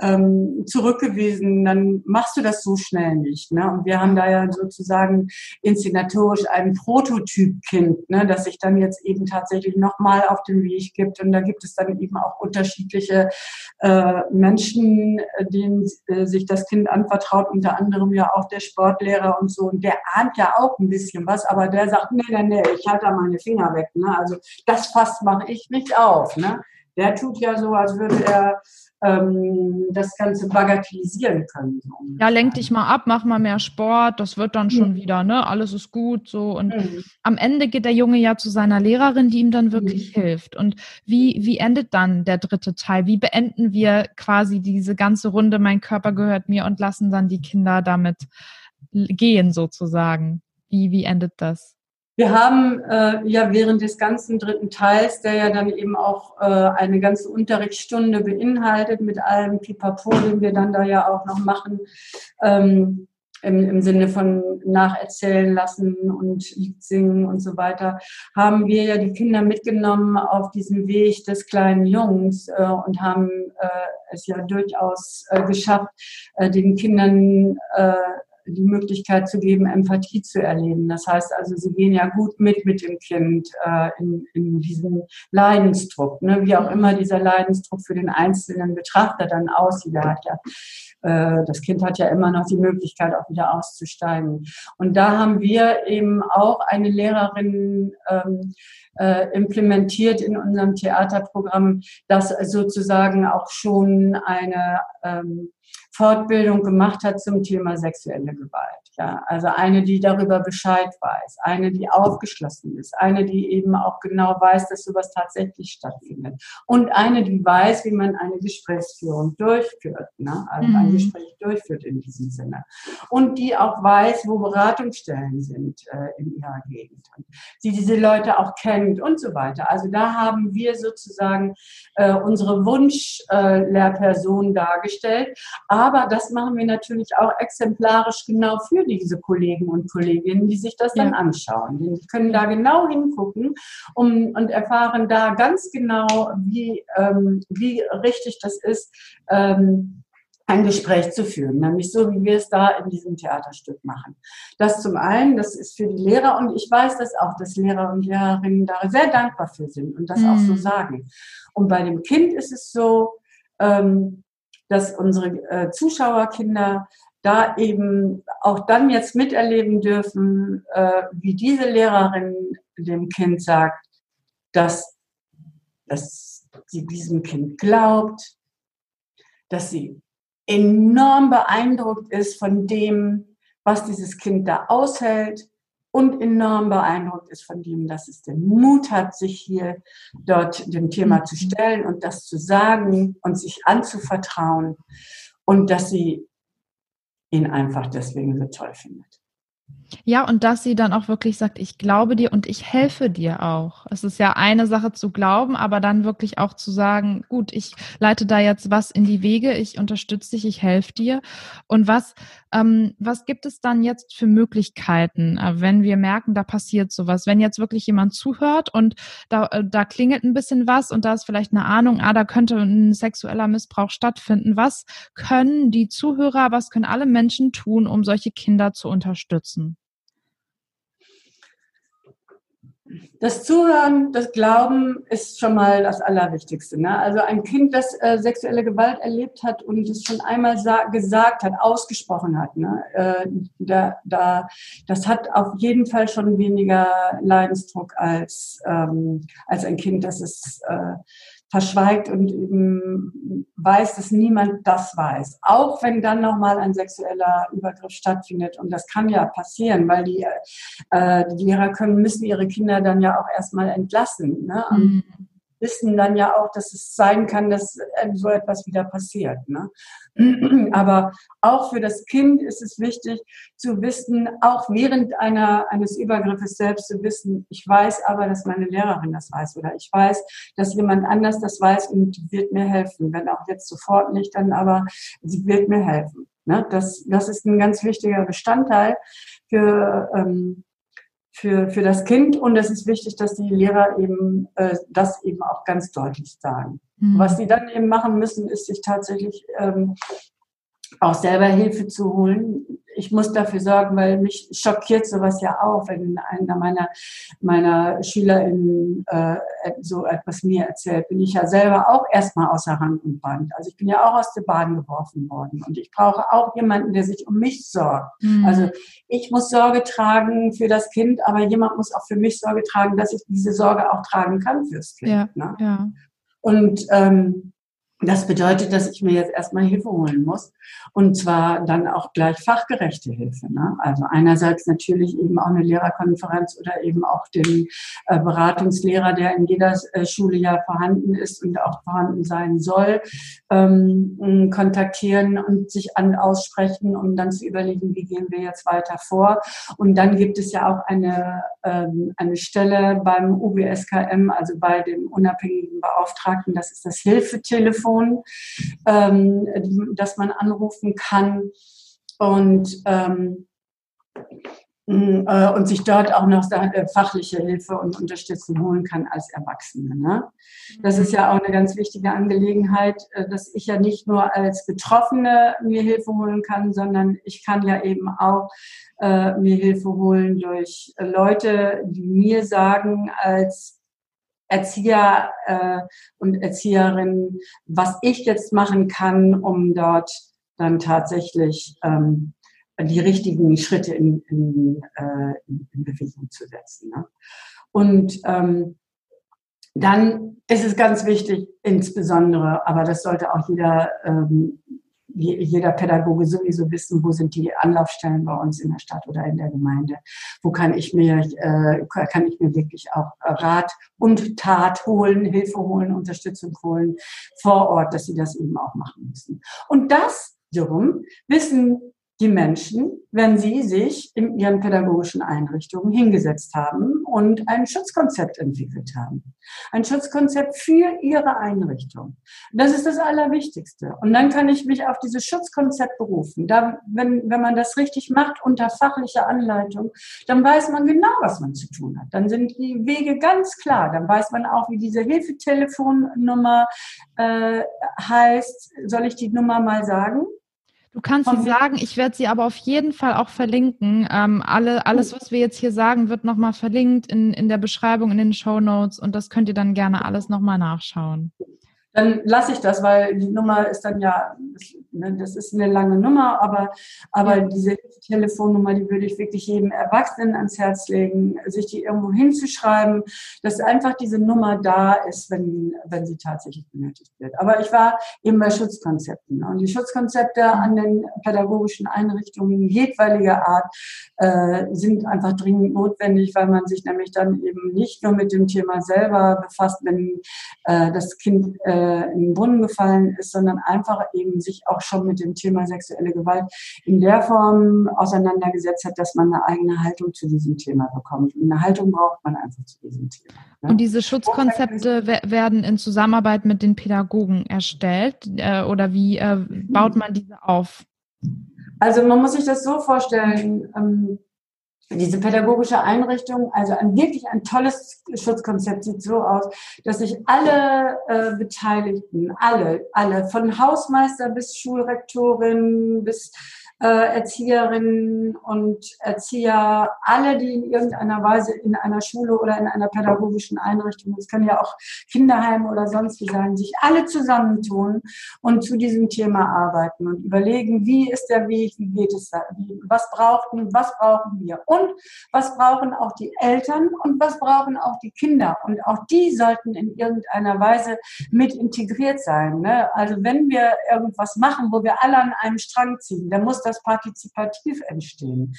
ähm, zurückgewiesen, dann machst du das so schnell nicht. Ne? Und wir haben da ja sozusagen inszenatorisch ein Prototypkind, ne? das sich dann jetzt eben tatsächlich nochmal auf den Weg gibt. Und da gibt es dann eben auch unterschiedliche äh, Menschen, denen äh, sich das Kind anvertraut, unter anderem ja auch der Sportlehrer und so. Und der ahnt ja auch ein bisschen was, aber der sagt, nee, nee, nee, ich halte da meine Finger weg. Ne? Also das Fass mache ich nicht auf. Ne? Der tut ja so, als würde er ähm, das Ganze bagatellisieren können. ja, lenk dich mal ab, mach mal mehr Sport, das wird dann schon mhm. wieder, ne? Alles ist gut so. Und mhm. am Ende geht der Junge ja zu seiner Lehrerin, die ihm dann wirklich mhm. hilft. Und wie, wie endet dann der dritte Teil? Wie beenden wir quasi diese ganze Runde, mein Körper gehört mir und lassen dann die Kinder damit gehen sozusagen? Wie, wie endet das? Wir haben äh, ja während des ganzen dritten Teils, der ja dann eben auch äh, eine ganze Unterrichtsstunde beinhaltet, mit allem Pipapo, den wir dann da ja auch noch machen, ähm, im, im Sinne von nacherzählen lassen und Lied singen und so weiter, haben wir ja die Kinder mitgenommen auf diesem Weg des kleinen Jungs äh, und haben äh, es ja durchaus äh, geschafft, äh, den Kindern äh, die Möglichkeit zu geben, Empathie zu erleben. Das heißt also, sie gehen ja gut mit mit dem Kind äh, in, in diesem Leidensdruck, ne? wie auch immer dieser Leidensdruck für den einzelnen Betrachter dann aussieht. Hat ja äh, das Kind hat ja immer noch die Möglichkeit, auch wieder auszusteigen. Und da haben wir eben auch eine Lehrerin ähm, äh, implementiert in unserem Theaterprogramm, das sozusagen auch schon eine ähm, Fortbildung gemacht hat zum Thema sexuelle Gewalt. Ja, also eine, die darüber Bescheid weiß, eine, die aufgeschlossen ist, eine, die eben auch genau weiß, dass sowas tatsächlich stattfindet und eine, die weiß, wie man eine Gesprächsführung durchführt, ne? also mhm. ein Gespräch durchführt in diesem Sinne und die auch weiß, wo Beratungsstellen sind äh, in ihrer Gegend die diese Leute auch kennt und so weiter. Also da haben wir sozusagen äh, unsere Wunschlehrperson äh, dargestellt, aber das machen wir natürlich auch exemplarisch genau für diese Kollegen und Kolleginnen, die sich das ja. dann anschauen. Die können da genau hingucken um, und erfahren da ganz genau, wie, ähm, wie richtig das ist, ähm, ein Gespräch zu führen, nämlich so, wie wir es da in diesem Theaterstück machen. Das zum einen, das ist für die Lehrer und ich weiß dass auch, dass Lehrer und Lehrerinnen da sehr dankbar für sind und das mhm. auch so mhm. sagen. Und bei dem Kind ist es so, ähm, dass unsere äh, Zuschauerkinder da eben auch dann jetzt miterleben dürfen, äh, wie diese Lehrerin dem Kind sagt, dass, dass sie diesem Kind glaubt, dass sie enorm beeindruckt ist von dem, was dieses Kind da aushält und enorm beeindruckt ist von dem, dass es den Mut hat, sich hier dort dem Thema zu stellen und das zu sagen und sich anzuvertrauen und dass sie ihn einfach deswegen so toll findet. Ja, und dass sie dann auch wirklich sagt, ich glaube dir und ich helfe dir auch. Es ist ja eine Sache zu glauben, aber dann wirklich auch zu sagen, gut, ich leite da jetzt was in die Wege, ich unterstütze dich, ich helfe dir. Und was, ähm, was gibt es dann jetzt für Möglichkeiten, äh, wenn wir merken, da passiert sowas? Wenn jetzt wirklich jemand zuhört und da, äh, da klingelt ein bisschen was und da ist vielleicht eine Ahnung, ah, da könnte ein sexueller Missbrauch stattfinden. Was können die Zuhörer, was können alle Menschen tun, um solche Kinder zu unterstützen? Das Zuhören, das Glauben ist schon mal das Allerwichtigste. Ne? Also ein Kind, das äh, sexuelle Gewalt erlebt hat und es schon einmal gesagt hat, ausgesprochen hat, ne? äh, da, da, das hat auf jeden Fall schon weniger Leidensdruck als, ähm, als ein Kind, das es äh, verschweigt und eben weiß, dass niemand das weiß. Auch wenn dann nochmal ein sexueller Übergriff stattfindet. Und das kann ja passieren, weil die, äh, die Lehrer können, müssen ihre Kinder dann ja auch erstmal entlassen. Ne? Mhm wissen dann ja auch, dass es sein kann, dass so etwas wieder passiert. Ne? Aber auch für das Kind ist es wichtig zu wissen, auch während einer, eines Übergriffes selbst zu wissen, ich weiß aber, dass meine Lehrerin das weiß oder ich weiß, dass jemand anders das weiß und wird mir helfen. Wenn auch jetzt sofort nicht, dann aber sie wird mir helfen. Ne? Das, das ist ein ganz wichtiger Bestandteil für, ähm, für, für das Kind und es ist wichtig, dass die Lehrer eben äh, das eben auch ganz deutlich sagen. Mhm. Was sie dann eben machen müssen, ist sich tatsächlich ähm, auch selber Hilfe zu holen. Ich muss dafür sorgen, weil mich schockiert sowas ja auch, wenn einer meiner, meiner SchülerInnen äh, so etwas mir erzählt, bin ich ja selber auch erstmal außer Rand und Band. Also ich bin ja auch aus der Bahn geworfen worden und ich brauche auch jemanden, der sich um mich sorgt. Mhm. Also ich muss Sorge tragen für das Kind, aber jemand muss auch für mich Sorge tragen, dass ich diese Sorge auch tragen kann fürs Kind. Ja, ne? ja. Und ähm, Das bedeutet, dass ich mir jetzt erstmal Hilfe holen muss. Und zwar dann auch gleich fachgerechte Hilfe. Ne? Also einerseits natürlich eben auch eine Lehrerkonferenz oder eben auch den äh, Beratungslehrer, der in jeder äh, Schule ja vorhanden ist und auch vorhanden sein soll, ähm, kontaktieren und sich an aussprechen, um dann zu überlegen, wie gehen wir jetzt weiter vor. Und dann gibt es ja auch eine, ähm, eine Stelle beim UBSKM, also bei dem unabhängigen Beauftragten, das ist das Hilfetelefon Telefon, ähm, das man anrufen kann und ähm, äh, und sich dort auch noch äh, fachliche Hilfe und Unterstützung holen kann als Erwachsene. Ne? Das ist ja auch eine ganz wichtige Angelegenheit, äh, dass ich ja nicht nur als Betroffene mir Hilfe holen kann, sondern ich kann ja eben auch äh, mir Hilfe holen durch Leute, die mir sagen als Erzieher äh, und Erzieherinnen, was ich jetzt machen kann, um dort dann tatsächlich ähm, die richtigen Schritte in, in, äh, in, Bewegung zu setzen. Ne? Und ähm, dann ist es ganz wichtig, insbesondere, aber das sollte auch jeder ähm, jeder Pädagoge sowieso wissen, wo sind die Anlaufstellen bei uns in der Stadt oder in der Gemeinde. Wo kann ich mir, äh, kann ich mir wirklich auch Rat und Tat holen, Hilfe holen, Unterstützung holen vor Ort, dass sie das eben auch machen müssen. Und das wiederum wissen die Menschen, wenn sie sich in ihren pädagogischen Einrichtungen hingesetzt haben und ein Schutzkonzept entwickelt haben. Ein Schutzkonzept für ihre Einrichtung. Das ist das Allerwichtigste. Und dann kann ich mich auf dieses Schutzkonzept berufen. Da, wenn, wenn man das richtig macht unter fachlicher Anleitung, dann weiß man genau, was man zu tun hat. Dann sind die Wege ganz klar. Dann weiß man auch, wie diese Hilfetelefonnummer äh, heißt. Soll ich die Nummer mal sagen? Du kannst sie sagen, ich werde sie aber auf jeden Fall auch verlinken. Ähm, alle, alles, was wir jetzt hier sagen, wird nochmal verlinkt in, in der Beschreibung, in den Show Notes und das könnt ihr dann gerne alles nochmal nachschauen. Dann lasse ich das, weil die Nummer ist dann ja, ne, das ist eine lange Nummer, aber, aber diese Telefonnummer, die würde ich wirklich jedem Erwachsenen ans Herz legen, sich die irgendwo hinzuschreiben, dass einfach diese Nummer da ist, wenn, wenn sie tatsächlich benötigt wird. Aber ich war eben bei Schutzkonzepten und die Schutzkonzepte an den pädagogischen Einrichtungen jedweiliger Art äh, sind einfach dringend notwendig, weil man sich nämlich dann eben nicht nur mit dem Thema selber befasst, wenn äh, das Kind äh, in den Brunnen gefallen ist, sondern einfach eben sich auch schon mit dem Thema sexuelle Gewalt in der Form auseinandergesetzt hat, dass man eine eigene Haltung zu diesem Thema bekommt. Und eine Haltung braucht man einfach zu diesem Thema. Ne? Und diese Schutzkonzepte werden in Zusammenarbeit mit den Pädagogen erstellt äh, oder wie äh, baut man diese auf? Also man muss sich das so vorstellen, ähm, diese pädagogische Einrichtung, also ein wirklich ein tolles Schutzkonzept sieht so aus, dass sich alle äh, Beteiligten, alle, alle, von Hausmeister bis Schulrektorin bis Erzieherinnen und Erzieher, alle, die in irgendeiner Weise in einer Schule oder in einer pädagogischen Einrichtung, es können ja auch Kinderheime oder sonst wie sein, sich alle zusammentun und zu diesem Thema arbeiten und überlegen, wie ist der Weg, wie geht es da, was brauchen, was brauchen wir und was brauchen auch die Eltern und was brauchen auch die Kinder und auch die sollten in irgendeiner Weise mit integriert sein. Ne? Also wenn wir irgendwas machen, wo wir alle an einem Strang ziehen, dann muss das partizipativ entstehen.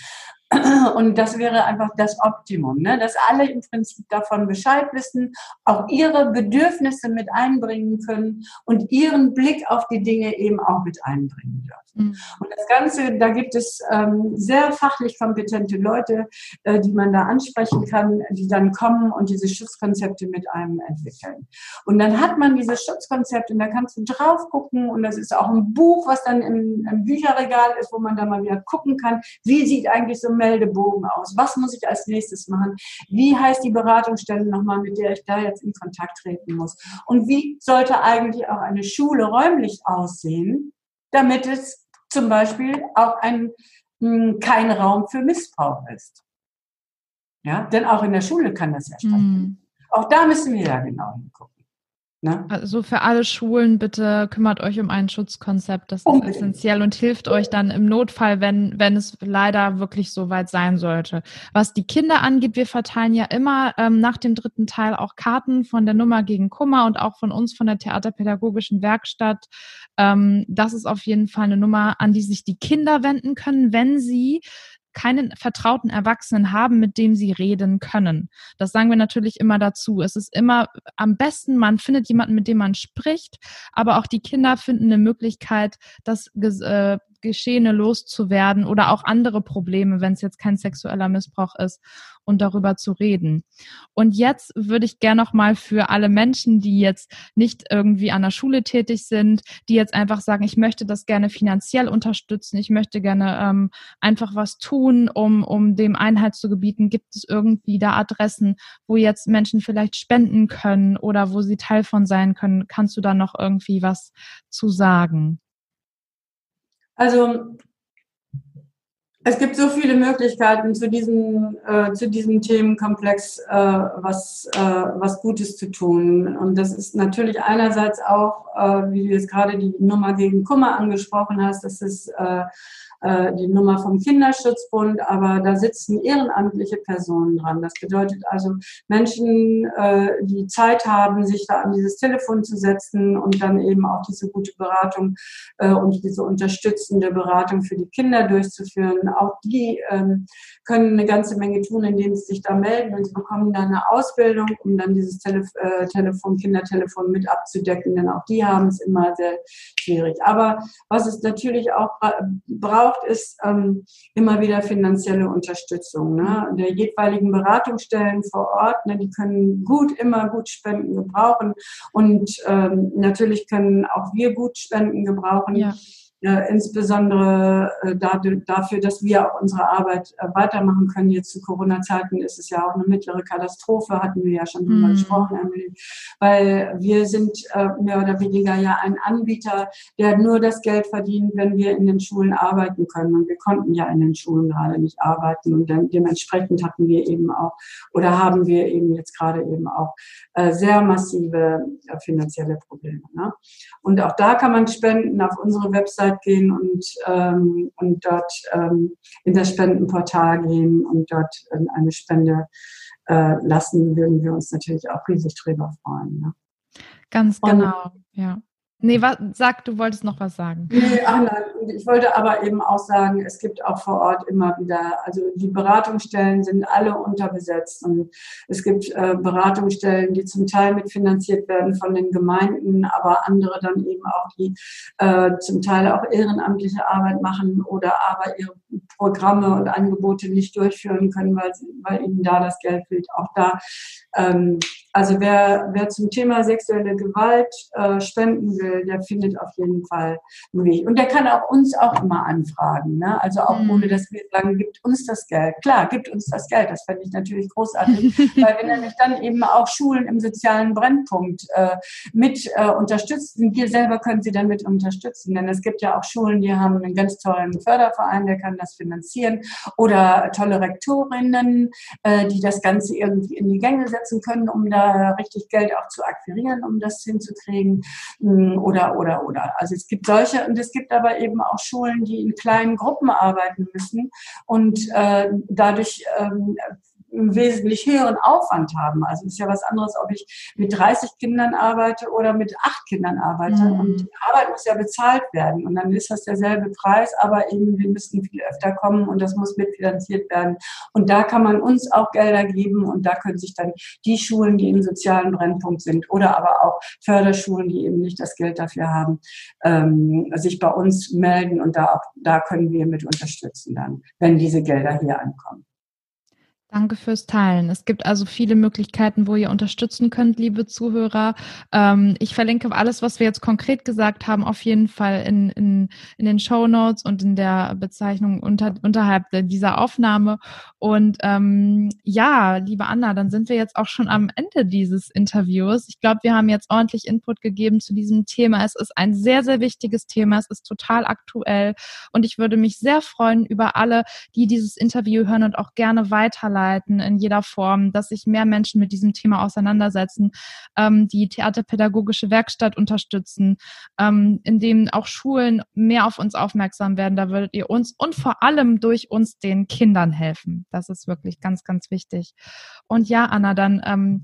Und das wäre einfach das Optimum, ne? dass alle im Prinzip davon Bescheid wissen, auch ihre Bedürfnisse mit einbringen können und ihren Blick auf die Dinge eben auch mit einbringen dürfen. Mhm. Und das Ganze, da gibt es ähm, sehr fachlich kompetente Leute, äh, die man da ansprechen kann, die dann kommen und diese Schutzkonzepte mit einem entwickeln. Und dann hat man dieses Schutzkonzept und da kannst du drauf gucken und das ist auch ein Buch, was dann im, im Bücherregal ist, wo man da mal wieder gucken kann, wie sieht eigentlich so ein Meldebogen aus? Was muss ich als nächstes machen? Wie heißt die Beratungsstelle nochmal, mit der ich da jetzt in Kontakt treten muss? Und wie sollte eigentlich auch eine Schule räumlich aussehen, damit es zum Beispiel auch ein, hm, kein Raum für Missbrauch ist. Ja, denn auch in der Schule kann das ja stattfinden. Mhm. Auch da müssen wir ja genau hingucken. Ne? Also für alle Schulen bitte kümmert euch um ein Schutzkonzept. Das ist Unbedingt. essentiell und hilft euch dann im Notfall, wenn, wenn es leider wirklich so weit sein sollte. Was die Kinder angeht, wir verteilen ja immer ähm, nach dem dritten Teil auch Karten von der Nummer gegen Kummer und auch von uns von der Theaterpädagogischen Werkstatt. Ähm, das ist auf jeden Fall eine Nummer, an die sich die Kinder wenden können, wenn sie keinen vertrauten Erwachsenen haben, mit dem sie reden können. Das sagen wir natürlich immer dazu. Es ist immer am besten, man findet jemanden, mit dem man spricht, aber auch die Kinder finden eine Möglichkeit, das äh, Geschehene loszuwerden oder auch andere Probleme, wenn es jetzt kein sexueller Missbrauch ist und darüber zu reden. Und jetzt würde ich gerne noch mal für alle Menschen, die jetzt nicht irgendwie an der Schule tätig sind, die jetzt einfach sagen, ich möchte das gerne finanziell unterstützen, ich möchte gerne ähm, einfach was tun, um, um dem Einhalt zu gebieten. Gibt es irgendwie da Adressen, wo jetzt Menschen vielleicht spenden können oder wo sie Teil von sein können? Kannst du da noch irgendwie was zu sagen? Also es gibt so viele Möglichkeiten zu diesem, äh, zu diesem Themenkomplex äh, was, äh, was Gutes zu tun. Und das ist natürlich einerseits auch, äh, wie du jetzt gerade die Nummer gegen Kummer angesprochen hast, das ist äh, äh, die Nummer vom Kinderschutzbund, aber da sitzen ehrenamtliche Personen dran. Das bedeutet also Menschen, äh, die Zeit haben, sich da an dieses Telefon zu setzen und dann eben auch diese gute Beratung äh, und diese unterstützende Beratung für die Kinder durchzuführen. Auch die ähm, können eine ganze Menge tun, indem sie sich da melden und sie bekommen dann eine Ausbildung, um dann dieses Telef Telefon, Kindertelefon mit abzudecken, denn auch die haben es immer sehr schwierig. Aber was es natürlich auch braucht, braucht, ist ähm, immer wieder finanzielle Unterstützung ne? der jeweiligen Beratungsstellen vor Ort. Ne? Die können gut, immer gut Spenden gebrauchen und ähm, natürlich können auch wir gut Spenden gebrauchen. Ja äh, insbesondere äh, dafür, dass wir auch unsere Arbeit äh, weitermachen können. Jetzt zu Corona-Zeiten ist es ja auch eine mittlere Katastrophe, hatten wir ja schon drüber mhm. gesprochen, Emily, weil wir sind äh, mehr oder weniger ja ein Anbieter, der nur das Geld verdient, wenn wir in den Schulen arbeiten können. Und wir konnten ja in den Schulen gerade nicht arbeiten und dementsprechend hatten wir eben auch oder haben wir eben jetzt gerade eben auch äh, sehr massive äh, finanzielle Probleme. Ne? Und auch da kann man spenden auf unsere Website Website gehen und, ähm, und dort ähm, in das Spendenportal gehen und dort ähm, eine Spende äh, lassen, würden wir uns natürlich auch riesig drüber freuen. Ne? Ganz genau, und, ja. Nee, was, sag, du wolltest noch was sagen. Nee, ach nein, ich wollte aber eben auch sagen, es gibt auch vor Ort immer wieder, also die Beratungsstellen sind alle unterbesetzt und es gibt äh, Beratungsstellen, die zum Teil mitfinanziert werden von den Gemeinden, aber andere dann eben auch, die äh, zum Teil auch ehrenamtliche Arbeit machen oder aber ihre Programme und Angebote nicht durchführen können, weil, weil ihnen da das Geld fehlt. Auch da ähm, also wer, wer zum Thema sexuelle Gewalt äh, spenden will, der findet auf jeden Fall einen Weg. Und der kann auch uns auch immer anfragen. Ne? Also auch mhm. ohne, dass wir sagen, gibt uns das Geld. Klar, gibt uns das Geld. Das fände ich natürlich großartig, weil wir nämlich dann eben auch Schulen im sozialen Brennpunkt äh, mit äh, unterstützen. Wir selber können sie dann mit unterstützen. Denn es gibt ja auch Schulen, die haben einen ganz tollen Förderverein, der kann das finanzieren. Oder tolle Rektorinnen, äh, die das Ganze irgendwie in die Gänge setzen können, um da richtig Geld auch zu akquirieren, um das hinzukriegen mm, oder, oder, oder. Also es gibt solche und es gibt aber eben auch Schulen, die in kleinen Gruppen arbeiten müssen und äh, dadurch ähm, wesentlich höheren Aufwand haben. Also es ist ja was anderes, ob ich mit 30 Kindern arbeite oder mit acht Kindern arbeite. Mhm. Und die Arbeit muss ja bezahlt werden. Und dann ist das derselbe Preis, aber eben wir müssen viel öfter kommen und das muss mitfinanziert werden. Und da kann man uns auch Gelder geben und da können sich dann die Schulen, die im sozialen Brennpunkt sind oder aber auch Förderschulen, die eben nicht das Geld dafür haben, ähm, sich bei uns melden und da auch, da können wir mit unterstützen dann, wenn diese Gelder hier ankommen. Danke fürs Teilen. Es gibt also viele Möglichkeiten, wo ihr unterstützen könnt, liebe Zuhörer. Ähm, ich verlinke alles, was wir jetzt konkret gesagt haben, auf jeden Fall in, in, in den Show Notes und in der Bezeichnung unter, unterhalb dieser Aufnahme. Und ähm, ja, liebe Anna, dann sind wir jetzt auch schon am Ende dieses Interviews. Ich glaube, wir haben jetzt ordentlich Input gegeben zu diesem Thema. Es ist ein sehr, sehr wichtiges Thema. Es ist total aktuell. Und ich würde mich sehr freuen über alle, die dieses Interview hören und auch gerne weiterleiten arbeiten in jeder Form, dass sich mehr Menschen mit diesem Thema auseinandersetzen, ähm, die theaterpädagogische Werkstatt unterstützen, ähm, indem auch Schulen mehr auf uns aufmerksam werden. Da würdet ihr uns und vor allem durch uns den Kindern helfen. Das ist wirklich ganz, ganz wichtig. Und ja, Anna, dann ähm,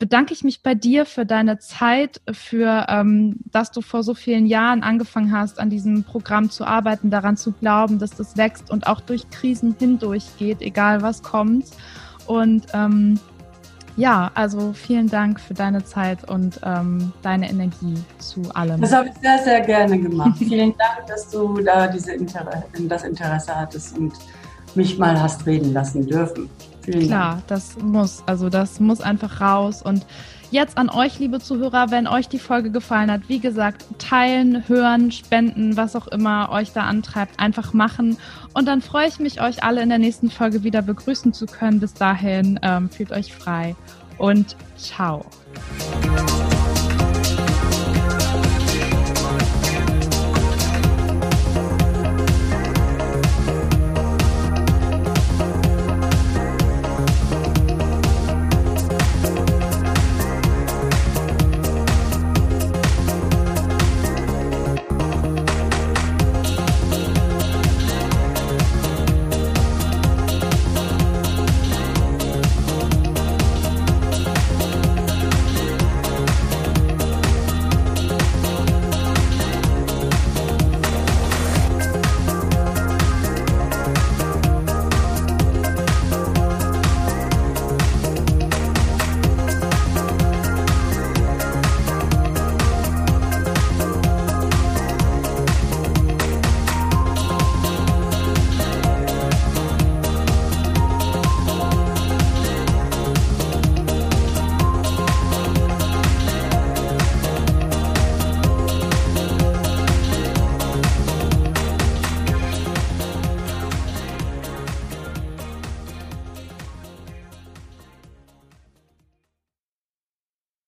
bedanke ich mich bei dir für deine Zeit, für ähm, dass du vor so vielen Jahren angefangen hast, an diesem Programm zu arbeiten, daran zu glauben, dass das wächst und auch durch Krisen hindurch geht, egal was kommt. Und ähm, ja, also vielen Dank für deine Zeit und ähm, deine Energie zu allem. Das habe ich sehr, sehr gerne gemacht. vielen Dank, dass du da diese Inter das Interesse hattest und mich mal hast reden lassen dürfen. Vielen Klar, Dank. das muss. Also das muss einfach raus. Und jetzt an euch, liebe Zuhörer, wenn euch die Folge gefallen hat, wie gesagt, teilen, hören, spenden, was auch immer euch da antreibt, einfach machen. Und dann freue ich mich, euch alle in der nächsten Folge wieder begrüßen zu können. Bis dahin, ähm, fühlt euch frei und ciao.